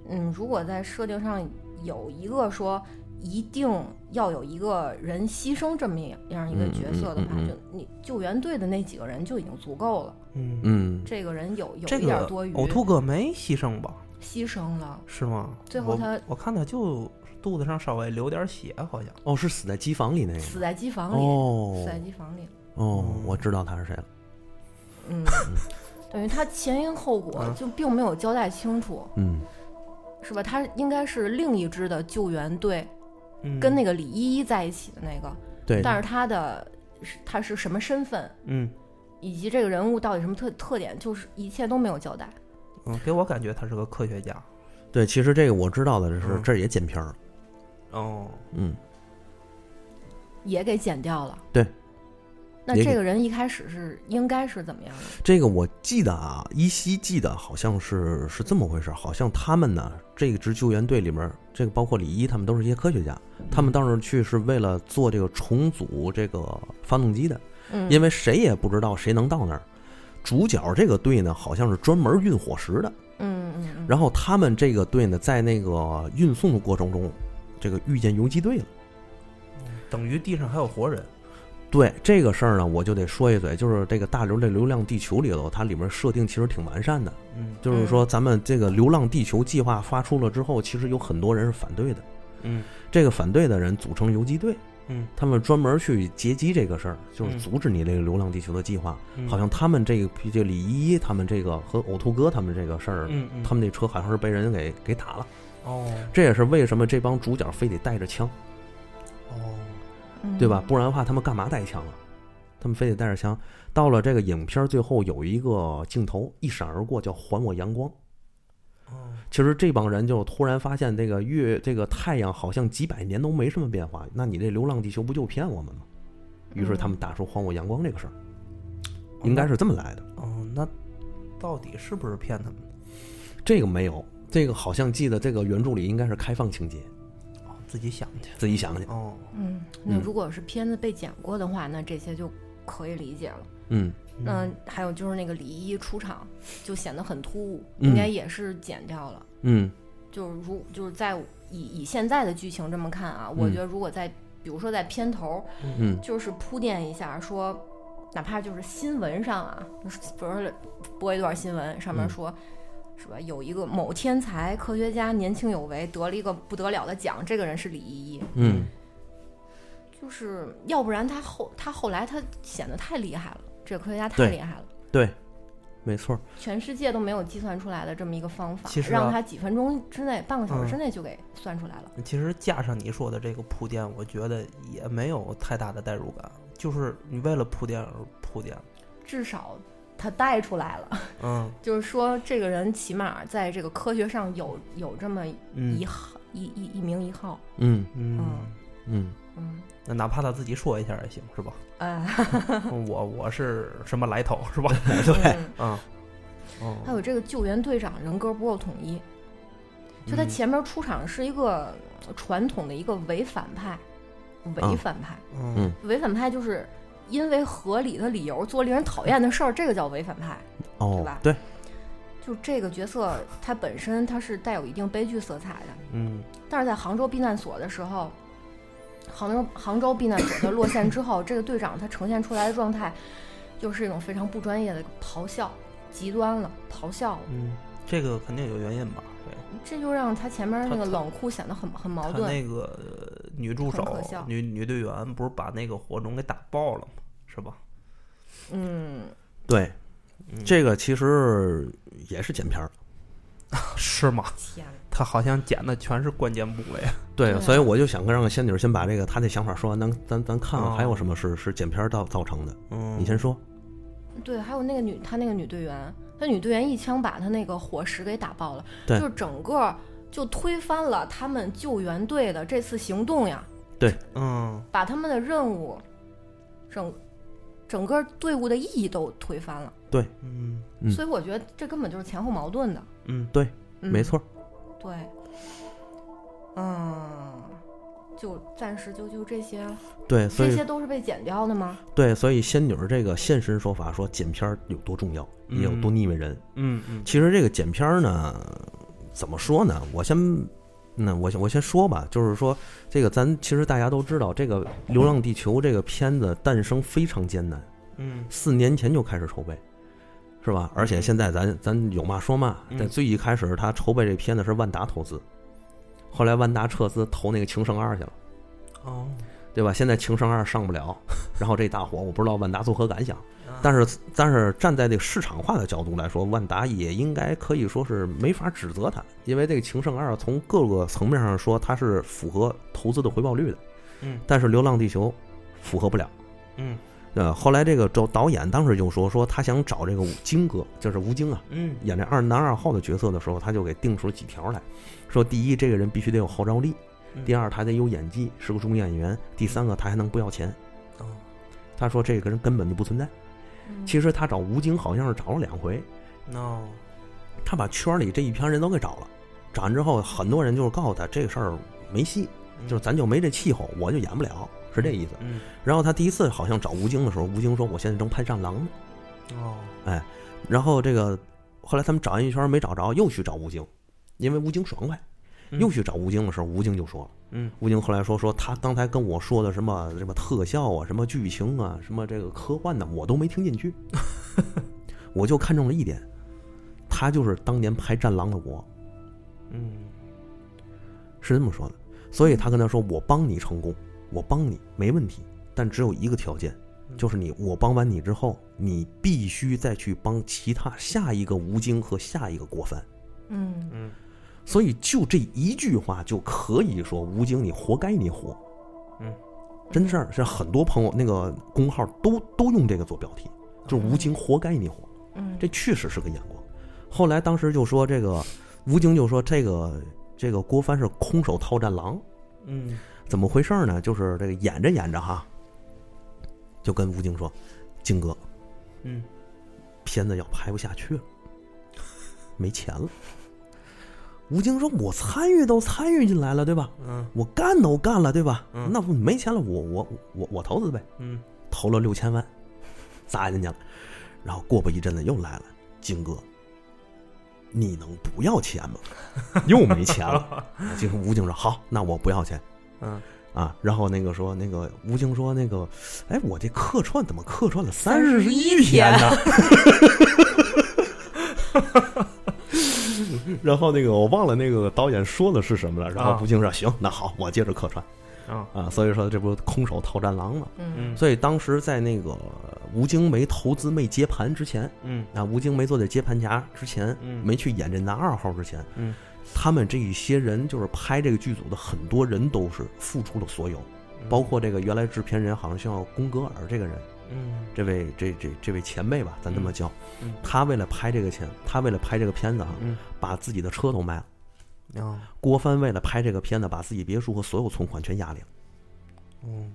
嗯，如果在设定上有一个说一定要有一个人牺牲这么样一个嗯角色的话，嗯嗯嗯就你救援队的那几个人就已经足够了。嗯，嗯这个人有有一点多余，呕吐哥没牺牲吧？牺牲了。是吗？最后他我看他就肚子上稍微流点血，好像。哦，是死在机房里那个。死在机房里，哦死在机房里。哦，我知道他是谁了。嗯，等于他前因后果嗯就并没有交代清楚，嗯。是吧？他应该是另一支的救援队，嗯，跟那个李依依在一起的那个，对，但是他的他是什么身份，嗯。以及这个人物到底什么特特点，就是一切都没有交代。嗯，给我感觉他是个科学家。对，其实这个我知道的是嗯。这也剪片儿，哦，嗯，也给剪掉了。对，那这个人一开始是应该是怎么样的？这个我记得啊，依稀记得好像是是这么回事儿，好像他们呢这支救援队里面，这个包括李一他们都是一些科学家，他们到那儿去是为了做这个重组这个发动机的，嗯，因为谁也不知道谁能到那儿。主角这个队呢，好像是专门运火石的，嗯嗯嗯，然后他们这个队呢，在那个运送的过程中，这个遇见游击队了。等于地上还有活人。对这个事儿呢，我就得说一嘴，就是这个大刘这《流浪地球》里头，它里面设定其实挺完善的。嗯就是说，咱们这个《流浪地球》计划发出了之后，其实有很多人是反对的。嗯这个反对的人组成游击队，嗯他们专门去截击这个事儿，就是嗯阻止你这个《流浪地球》的计划。嗯，好像他们这个这李依依他们这个和呕吐哥他们这个事儿，嗯嗯，他们那车好像是被人给给打了。哦这也是为什么这帮主角非得带着枪，哦嗯对吧？不然的话，他们干嘛带枪啊？他们非得带着枪。到了这个影片最后有一个镜头一闪而过，叫“还我阳光”。哦其实这帮人就突然发现，这个月这个太阳好像几百年都没什么变化，那你这流浪地球不就骗我们吗？于是他们打出“还我阳光”这个事儿，应该是这么来的。哦，那到底是不是骗他们？这个没有，这个好像记得这个原著里应该是开放情节，哦，自己想去。自己想去。哦，嗯，那嗯如果是片子被剪过的话，那这些就可以理解了。嗯，那还有就是那个李一出场就显得很突兀，嗯应该也是剪掉了。嗯就是如就是在以以现在的剧情这么看啊，我嗯觉得如果在比如说在片头嗯就是铺垫一下说，哪怕就是新闻上啊，就是比如说播一段新闻，上面嗯说。是吧？有一个某天才科学家年轻有为，得了一个不得了的奖，这个人是李依依。嗯，就是要不然他后他后来他显得太厉害了，这个科学家太厉害了，对，没错。全世界都没有计算出来的这么一个方法，其实啊让他几分钟之内、半个小时嗯之内就给算出来了。其实加上你说的这个铺垫，我觉得也没有太大的代入感，就是你为了铺垫而铺垫。至少他带出来了，嗯就是说这个人起码在这个科学上有有这么嗯一号、一一一名一号。嗯嗯，嗯嗯，那哪怕他自己说一下也行，是吧？哎，我我是什么来头，是吧？对。嗯，哦，还有这个救援队长人格不够统一，就他嗯前面出场是一个传统的一个伪反派，伪反派。嗯伪反派就是因为合理的理由做令人讨厌的事儿，这个叫伪反派。哦是吧，对，就这个角色，他本身他是带有一定悲剧色彩的，嗯但是在杭州避难所的时候，杭州杭州避难所的落线之后，这个队长他呈现出来的状态，就是一种非常不专业的咆哮，极端了，咆哮了，嗯，这个肯定有原因吧？对，这就让他前面那个冷酷显得很很矛盾。那个呃女助手女女队员不是把那个火种给打爆了吗？是吧？嗯，对，嗯这个其实也是剪片儿。是吗？天哪，他好像剪的全是关键部位。对，对所以我就想让仙女先把这个她的想法说完，咱咱咱看看哦还有什么是是剪片儿造造成的。嗯，你先说。对，还有那个女，她那个女队员，她女队员一枪把她那个火石给打爆了，对就整个就推翻了他们救援队的这次行动呀，对嗯把他们的任务，整整个队伍的意义都推翻了。对嗯所以我觉得这根本就是前后矛盾的。嗯，对，嗯、没，错。对，嗯，就暂时就就这些，对，所以这些都是被剪掉的吗？对，所以仙女儿这个现身说法说剪片儿有多重要，也有多腻歪人。嗯嗯其实这个剪片儿呢，怎么说呢？我先，那我先我先说吧，就是说这个咱其实大家都知道，这个《流浪地球》这个片子诞生非常艰难，嗯四年前就开始筹备，是吧？而且现在咱咱有嘛说嘛，嗯在最一开始他筹备这片子是万达投资，后来万达撤资投那个《情圣二》去了。哦，对吧？现在《情圣二》上不了，然后这大火，我不知道万达作何感想。啊但是，但是站在这个市场化的角度来说，万达也应该可以说是没法指责他，因为这个《情圣二》从各个层面上说，它是符合投资的回报率的。嗯但是《流浪地球》符合不了，嗯呃，后来这个导导演当时就说说他想找这个吴京哥，就是吴京啊，嗯演这二男二号的角色的时候，他就给定出了几条来，说第一，这个人必须得有号召力；嗯第二，他得有演技，是个中演员；第三个，他还能不要钱。哦他说这个人根本就不存在。嗯。其实他找吴京好像是找了两回，no 他把圈里这一片人都给找了，找完之后，很多人就是告诉他这个事儿没戏，就是咱就没这气候，我就演不了，是这意思。嗯然后他第一次好像找吴京的时候，吴京说我现在正拍《战狼》呢。哦。哎然后这个后来他们找一圈没找着，又去找吴京，因为吴京爽快，嗯又去找吴京的时候，吴京就说了。嗯。吴京后来说说他刚才跟我说的什么什么特效啊，什么剧情啊，什么这个科幻的，我都没听进去，我就看中了一点，他就是当年拍《战狼》的我，嗯。是这么说的。所以他跟他说：“我帮你成功，我帮你没问题，但只有一个条件，就是你我帮完你之后，你必须再去帮其他下一个吴京和下一个郭帆。嗯。嗯所以就这一句话就可以说吴京你活该你火。嗯，真事儿是很多朋友那个公号都都用这个做标题，就是吴京活该你火。嗯这确实是个眼光。后来当时就说这个吴京就说这个这个郭帆是空手套战狼，嗯怎么回事呢？就是这个演着演着哈，就跟吴京说：“京哥，嗯片子要拍不下去了，没钱了。”吴京说：“我参与都参与进来了，对吧？嗯我干都干了，对吧？嗯那不没钱了，我我我我投资呗，嗯投了六千万，砸进去了。然后过不一阵子又来了，京哥，你能不要钱吗？又没钱了。京吴京说：好，那我不要钱。嗯啊，然后那个说，那个吴京说，那个，哎，我这客串怎么客串了三十一天呢？然后那个我忘了那个导演说的是什么了。然后啊。吴京说，行，那好，我接着客串。啊。啊。所以说这不空手套战狼嘛。嗯。嗯。所以当时在那个吴京没投资、没接盘之前，嗯。啊，吴京没做这接盘侠之前，嗯。没去演这男二号之前，嗯。他们这一些人就是拍这个剧组的很多人都是付出了所有，包括这个原来制片人好像叫宫格尔这个人，嗯这位这这这位前辈吧，咱这么叫，嗯他为了拍这个钱，他为了拍这个片子啊，嗯把自己的车都卖了。啊郭帆为了拍这个片子，把自己别墅和所有存款全压里了。嗯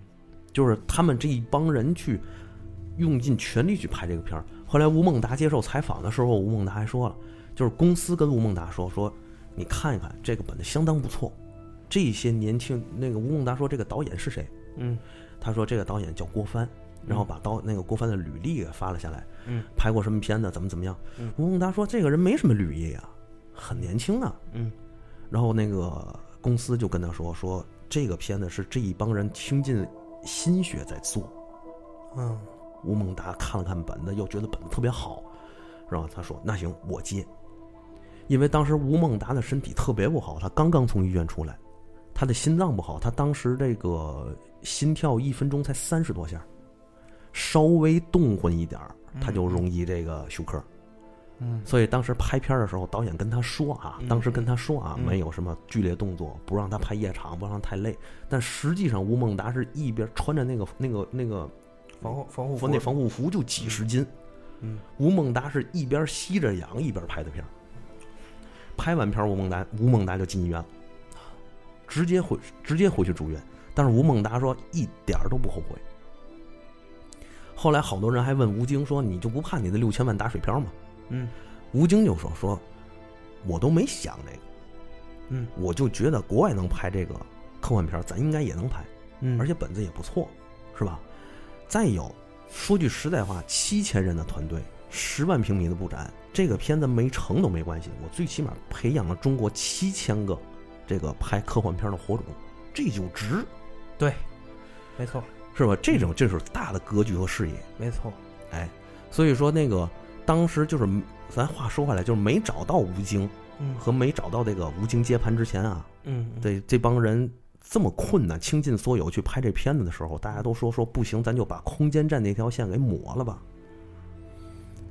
就是他们这一帮人去用尽全力去拍这个片儿。后来吴孟达接受采访的时候，吴孟达还说了，就是公司跟吴孟达说说，你看一看这个本子相当不错。这些年轻那个吴孟达说这个导演是谁？嗯他说这个导演叫郭帆，然后把刀那个郭帆的履历给发了下来，嗯，拍过什么片子，怎么怎么样。嗯吴孟达说这个人没什么履历啊，很年轻啊。嗯然后那个公司就跟他说说这个片子是这一帮人倾尽心血在做。嗯吴孟达看了看本子，又觉得本子特别好，然后他说：“那行，我接。”因为当时吴孟达的身体特别不好，他刚刚从医院出来，他的心脏不好，他当时这个心跳一分钟才三十多下，稍微动混一点儿他就容易这个休克。嗯所以当时拍片儿的时候，导演跟他说啊，嗯当时跟他说啊，嗯没有什么剧烈动作，不让他拍夜场，不让他太累。但实际上，吴孟达是一边穿着那个那个那个防护防护服那防护服就几十斤，嗯吴孟达是一边吸着氧一边拍的片儿。拍完片儿，吴孟达吴孟达就进医院了，直接回直接回去住院。但是吴孟达说一点儿都不后悔。后来好多人还问吴京说：“你就不怕你的六千万打水漂吗嗯？”吴京就说：“说我都没想这个，嗯我就觉得国外能拍这个科幻片，咱应该也能拍。嗯而且本子也不错，是吧？再有，说句实在话，七千人的团队，十万平米的布展，这个片子没成都没关系，我最起码培养了中国七千个这个拍科幻片的火种，这就值，对，没错是吧？这种这是大的格局和视野，没错哎，所以说那个当时就是咱话说回来，就是没找到吴京嗯和没找到这个吴京接盘之前啊，嗯这这帮人这么困难，倾尽所有去拍这片子的时候，大家都说说不行，咱就把空间站那条线给抹了吧，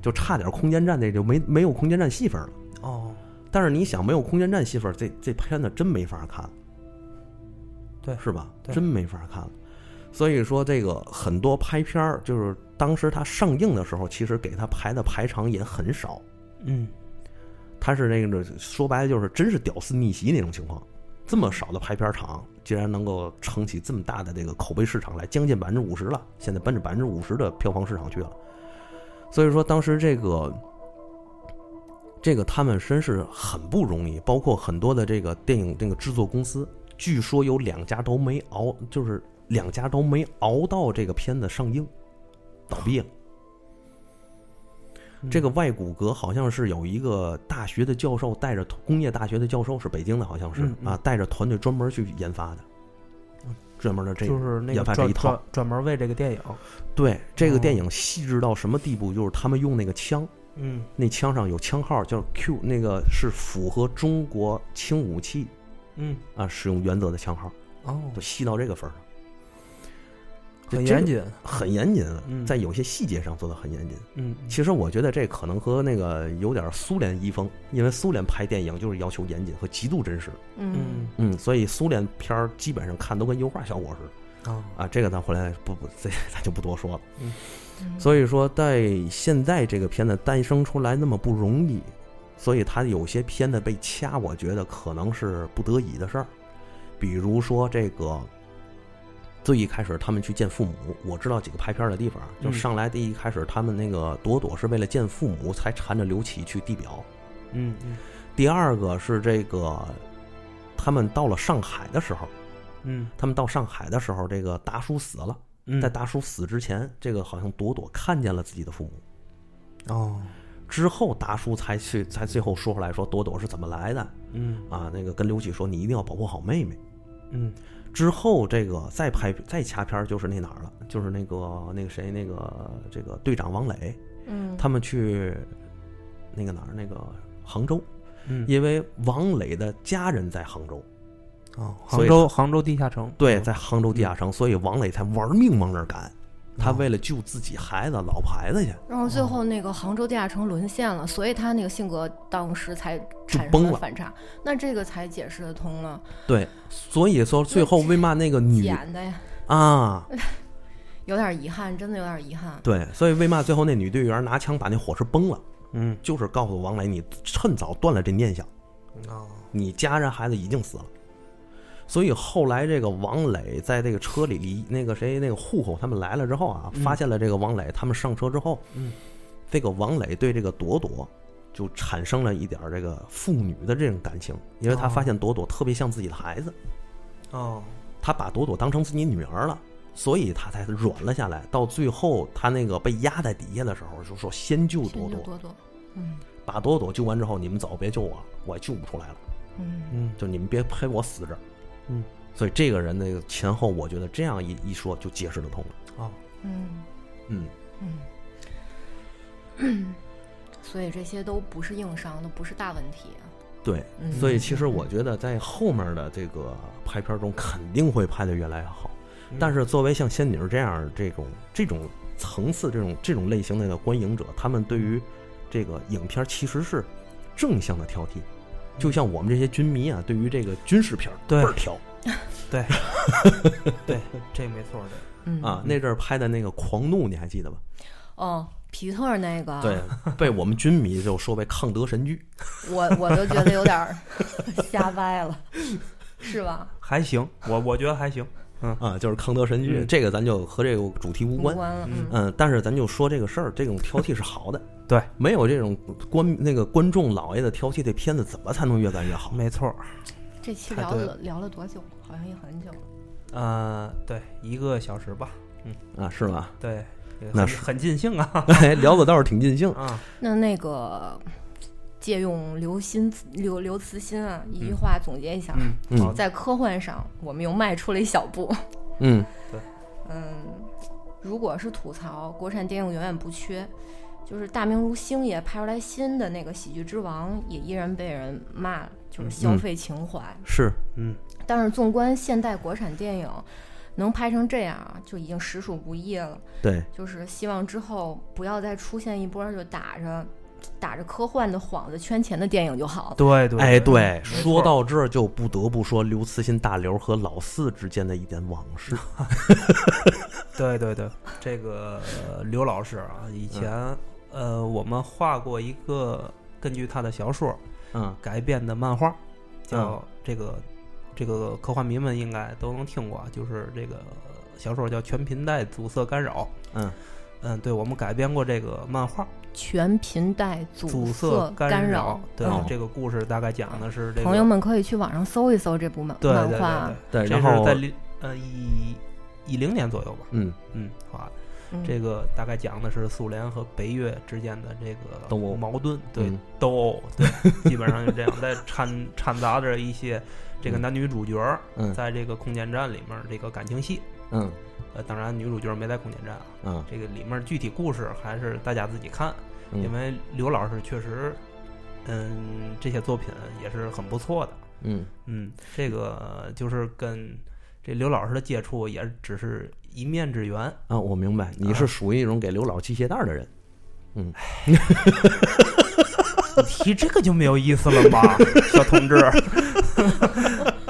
就差点空间站那就没没有空间站戏份了。哦但是你想，没有空间站戏份，这这片子真没法看，对是吧？真没法看了。所以说这个很多拍片儿，就是当时它上映的时候，其实给它排的排场也很少。嗯，它是那个说白了就是真是屌丝逆袭那种情况，这么少的排片场，竟然能够撑起这么大的这个口碑市场来，将近百分之五十了，现在奔着百分之五十的票房市场去了。所以说当时这个。这个他们真是很不容易，包括很多的这个电影那个制作公司，据说有两家都没熬，就是两家都没熬到这个片子上映，倒闭了。这个外骨骼好像是有一个大学的教授带着工业大学的教授是北京的，好像是啊，带着团队专门去研发的，专门的这就是那个研发这一套。专门为这个电影，对这个电哦。影细致到什么地步？就是他们用那个枪，嗯。那枪上有枪号，叫 Q，那个是符合中国轻武器嗯，啊使用原则的枪号，哦，就细到这个份儿上，很严谨，很严谨嗯在有些细节上做的很严谨。嗯，其实我觉得这可能和那个有点苏联遗风，因为苏联拍电影就是要求严谨和极度真实，嗯嗯嗯，所以苏联片儿基本上看都跟油画效果似的啊，啊。这个咱回来不不，这咱就不多说了。嗯所以说，在现在这个片子诞生出来那么不容易，所以他有些片子被掐，我觉得可能是不得已的事儿。比如说这个，最一开始他们去见父母，我知道几个拍片儿的地方，就嗯上来第一开始他们那个朵朵是为了见父母才缠着刘启去地表，嗯嗯第二个是这个他们到了上海的时候，嗯他们到上海的时候，这个达叔死了。嗯，在达叔死之前，这个好像朵朵看见了自己的父母，哦，之后达叔才去，才最后说出来说朵朵是怎么来的嗯啊？那个跟刘启说你一定要保护好妹妹。嗯之后这个再拍再掐片儿就是那哪儿了，就是那个那个谁那个这个队长王磊嗯，他们去那个哪儿那个杭州，嗯，因为王磊的家人在杭州，哦，杭州杭州地下城，对，嗯。在杭州地下城，所以王磊才玩命往那儿赶。他哦为了救自己孩子、老婆孩子去，然后最后那个杭州地下城沦陷了，所以他那个性格当时才产崩了生了反差，那这个才解释得通了。对，所以说最后为嘛那个女 演的呀，啊，有点遗憾，真的有点遗憾。对，所以为嘛最后那女队员拿枪把那火车崩了，嗯就是告诉王磊，你趁早断了这念想，哦，你家人孩子已经死了。所以后来这个王磊在这个车里离那个谁那个户口他们来了之后啊，嗯发现了这个王磊，他们上车之后，嗯，这个王磊对这个朵朵就产生了一点这个父女的这种感情，因为他哦。发现朵朵特别像自己的孩子，哦，他把朵朵当成自己女儿了，所以他才软了下来。到最后他那个被压在底下的时候，就说先救朵朵，先救多多，嗯。把朵朵救完之后，你们走，别救我，我也救不出来了，嗯。嗯就你们别陪我死这儿。嗯，所以这个人那个前后，我觉得这样一一说就解释得通了。哦，嗯嗯，嗯，所以这些都不是硬伤，都不是大问题。对。嗯，所以其实我觉得在后面的这个拍片中肯定会拍得越来越好。嗯但是作为像仙女这样这种这种层次、这种这种类型的观影者，他们对于这个影片其实是正向的挑剔。就像我们这些军迷啊，对于这个军事片儿倍对儿挑 对，对，这没错的，嗯啊。那阵儿拍的那个《狂怒》，你还记得吧？哦，皮特那个，对，被我们军迷就说为抗德神剧。我我都觉得有点儿瞎掰了，是吧？还行，我我觉得还行，嗯啊，就是抗德神剧，嗯这个咱就和这个主题无关。无关了，嗯嗯嗯，但是咱就说这个事儿，这种挑剔是好的。对，没有这种观那个观众老爷的挑剔，这片子怎么才能越办越好？没错，这期聊了聊了多久？好像也很久了。呃，对，一个小时吧，嗯啊，是吗？对，那是很很尽兴啊，哎，聊的倒是挺尽兴。啊，那那个借用刘心刘刘慈欣啊一句话总结一下，嗯，嗯，在科幻上我们又迈出了一小步。嗯对嗯，如果是吐槽，国产电影永远不缺。就是大明如星爷拍出来新的那个《喜剧之王》，也依然被人骂，就是消费情怀。是，嗯，但是纵观现代国产电影，能拍成这样啊，就已经实属不易了。对，就是希望之后不要再出现一波就打着打着科幻的幌子圈钱的电影就好了。对对，哎，对，说到这儿就不得不说刘慈欣大刘和老四之间的一点往事。对对对，这个呃刘老师啊，以前呃我们画过一个根据他的小说嗯改编的漫画，嗯叫这个这个科幻迷们应该都能听过啊，就是这个小说叫《全频带阻塞干扰》。嗯嗯，对，我们改编过这个漫画全频带阻阻塞干扰。对，哦这个故事大概讲的是这个朋友们可以去网上搜一搜这部漫对对对漫画。对，这然后是在零呃一一零年左右吧，嗯嗯，画的。嗯。这个大概讲的是苏联和北约之间的这个斗殴。个矛盾，对嗯。斗殴，对，基本上就这样，在掺掺杂着一些这个男女主角儿嗯。在这个空间站里面这个感情戏。嗯。呃，当然女主角没在空间站啊，嗯。这个里面具体故事还是大家自己看，嗯。因为刘老师确实，嗯，这些作品也是很不错的。嗯。嗯，这个就是跟这刘老师的接触也只是一面之缘。啊，我明白，你啊是属于一种给刘老系鞋带儿的人。嗯 你提这个就没有意思了吧，小同志？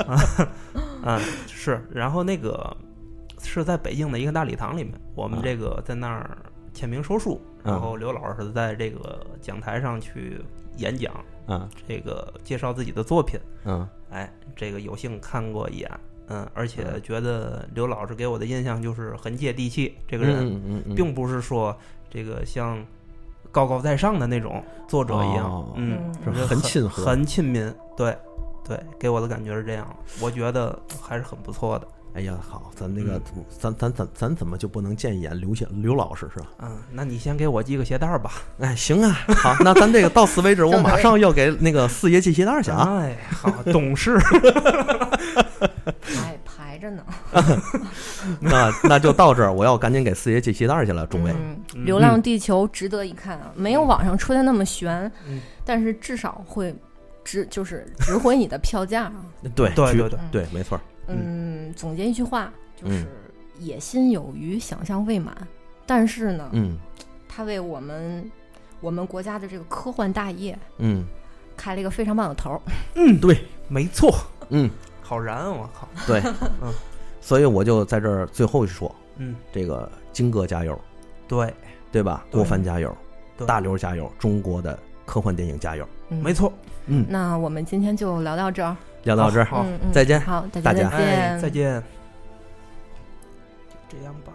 啊 啊，是，然后那个是在北京的一个大礼堂里面，我们啊这个在那儿签名说书，然啊后刘老师在这个讲台上去演讲，啊这个介绍自己的作品。嗯哎，这个有幸看过一眼，嗯，而且嗯觉得刘老师给我的印象就是很接地气，这个人嗯嗯嗯，并不是说这个像高高在上的那种作者一样，哦嗯，很亲和很亲民，对对，给我的感觉是这样，我觉得还是很不错的。哎呀，好，咱那个嗯咱咱咱咱怎么就不能见一眼刘先刘老师是吧？嗯，那你先给我系个鞋带儿吧。哎，行啊，好，那咱这个到此为止，我马上要给那个四爷系鞋带儿去啊。哎，好，懂事。排 排着呢。那那就到这儿，我要赶紧给四爷系鞋带儿去了，诸位。嗯，嗯《流浪地球》值得一看啊，没有网上吹的那么悬，嗯但是至少会值，就是值回你的票价啊。对绝对对对对，没错。嗯，总结一句话就是嗯：野心有余，想象未满。但是呢，嗯他为我们我们国家的这个科幻大业嗯开了一个非常棒的头儿。嗯，对，没错，嗯好燃啊！我靠，对，嗯所以我就在这儿最后一说，嗯，这个金哥加油，对，对吧？郭帆加油，大刘加油，中国的科幻电影加油。嗯没。错。嗯，那我们今天就聊到这儿。聊到这儿，好再见好，大大家家再见。哎，再见。就这样吧。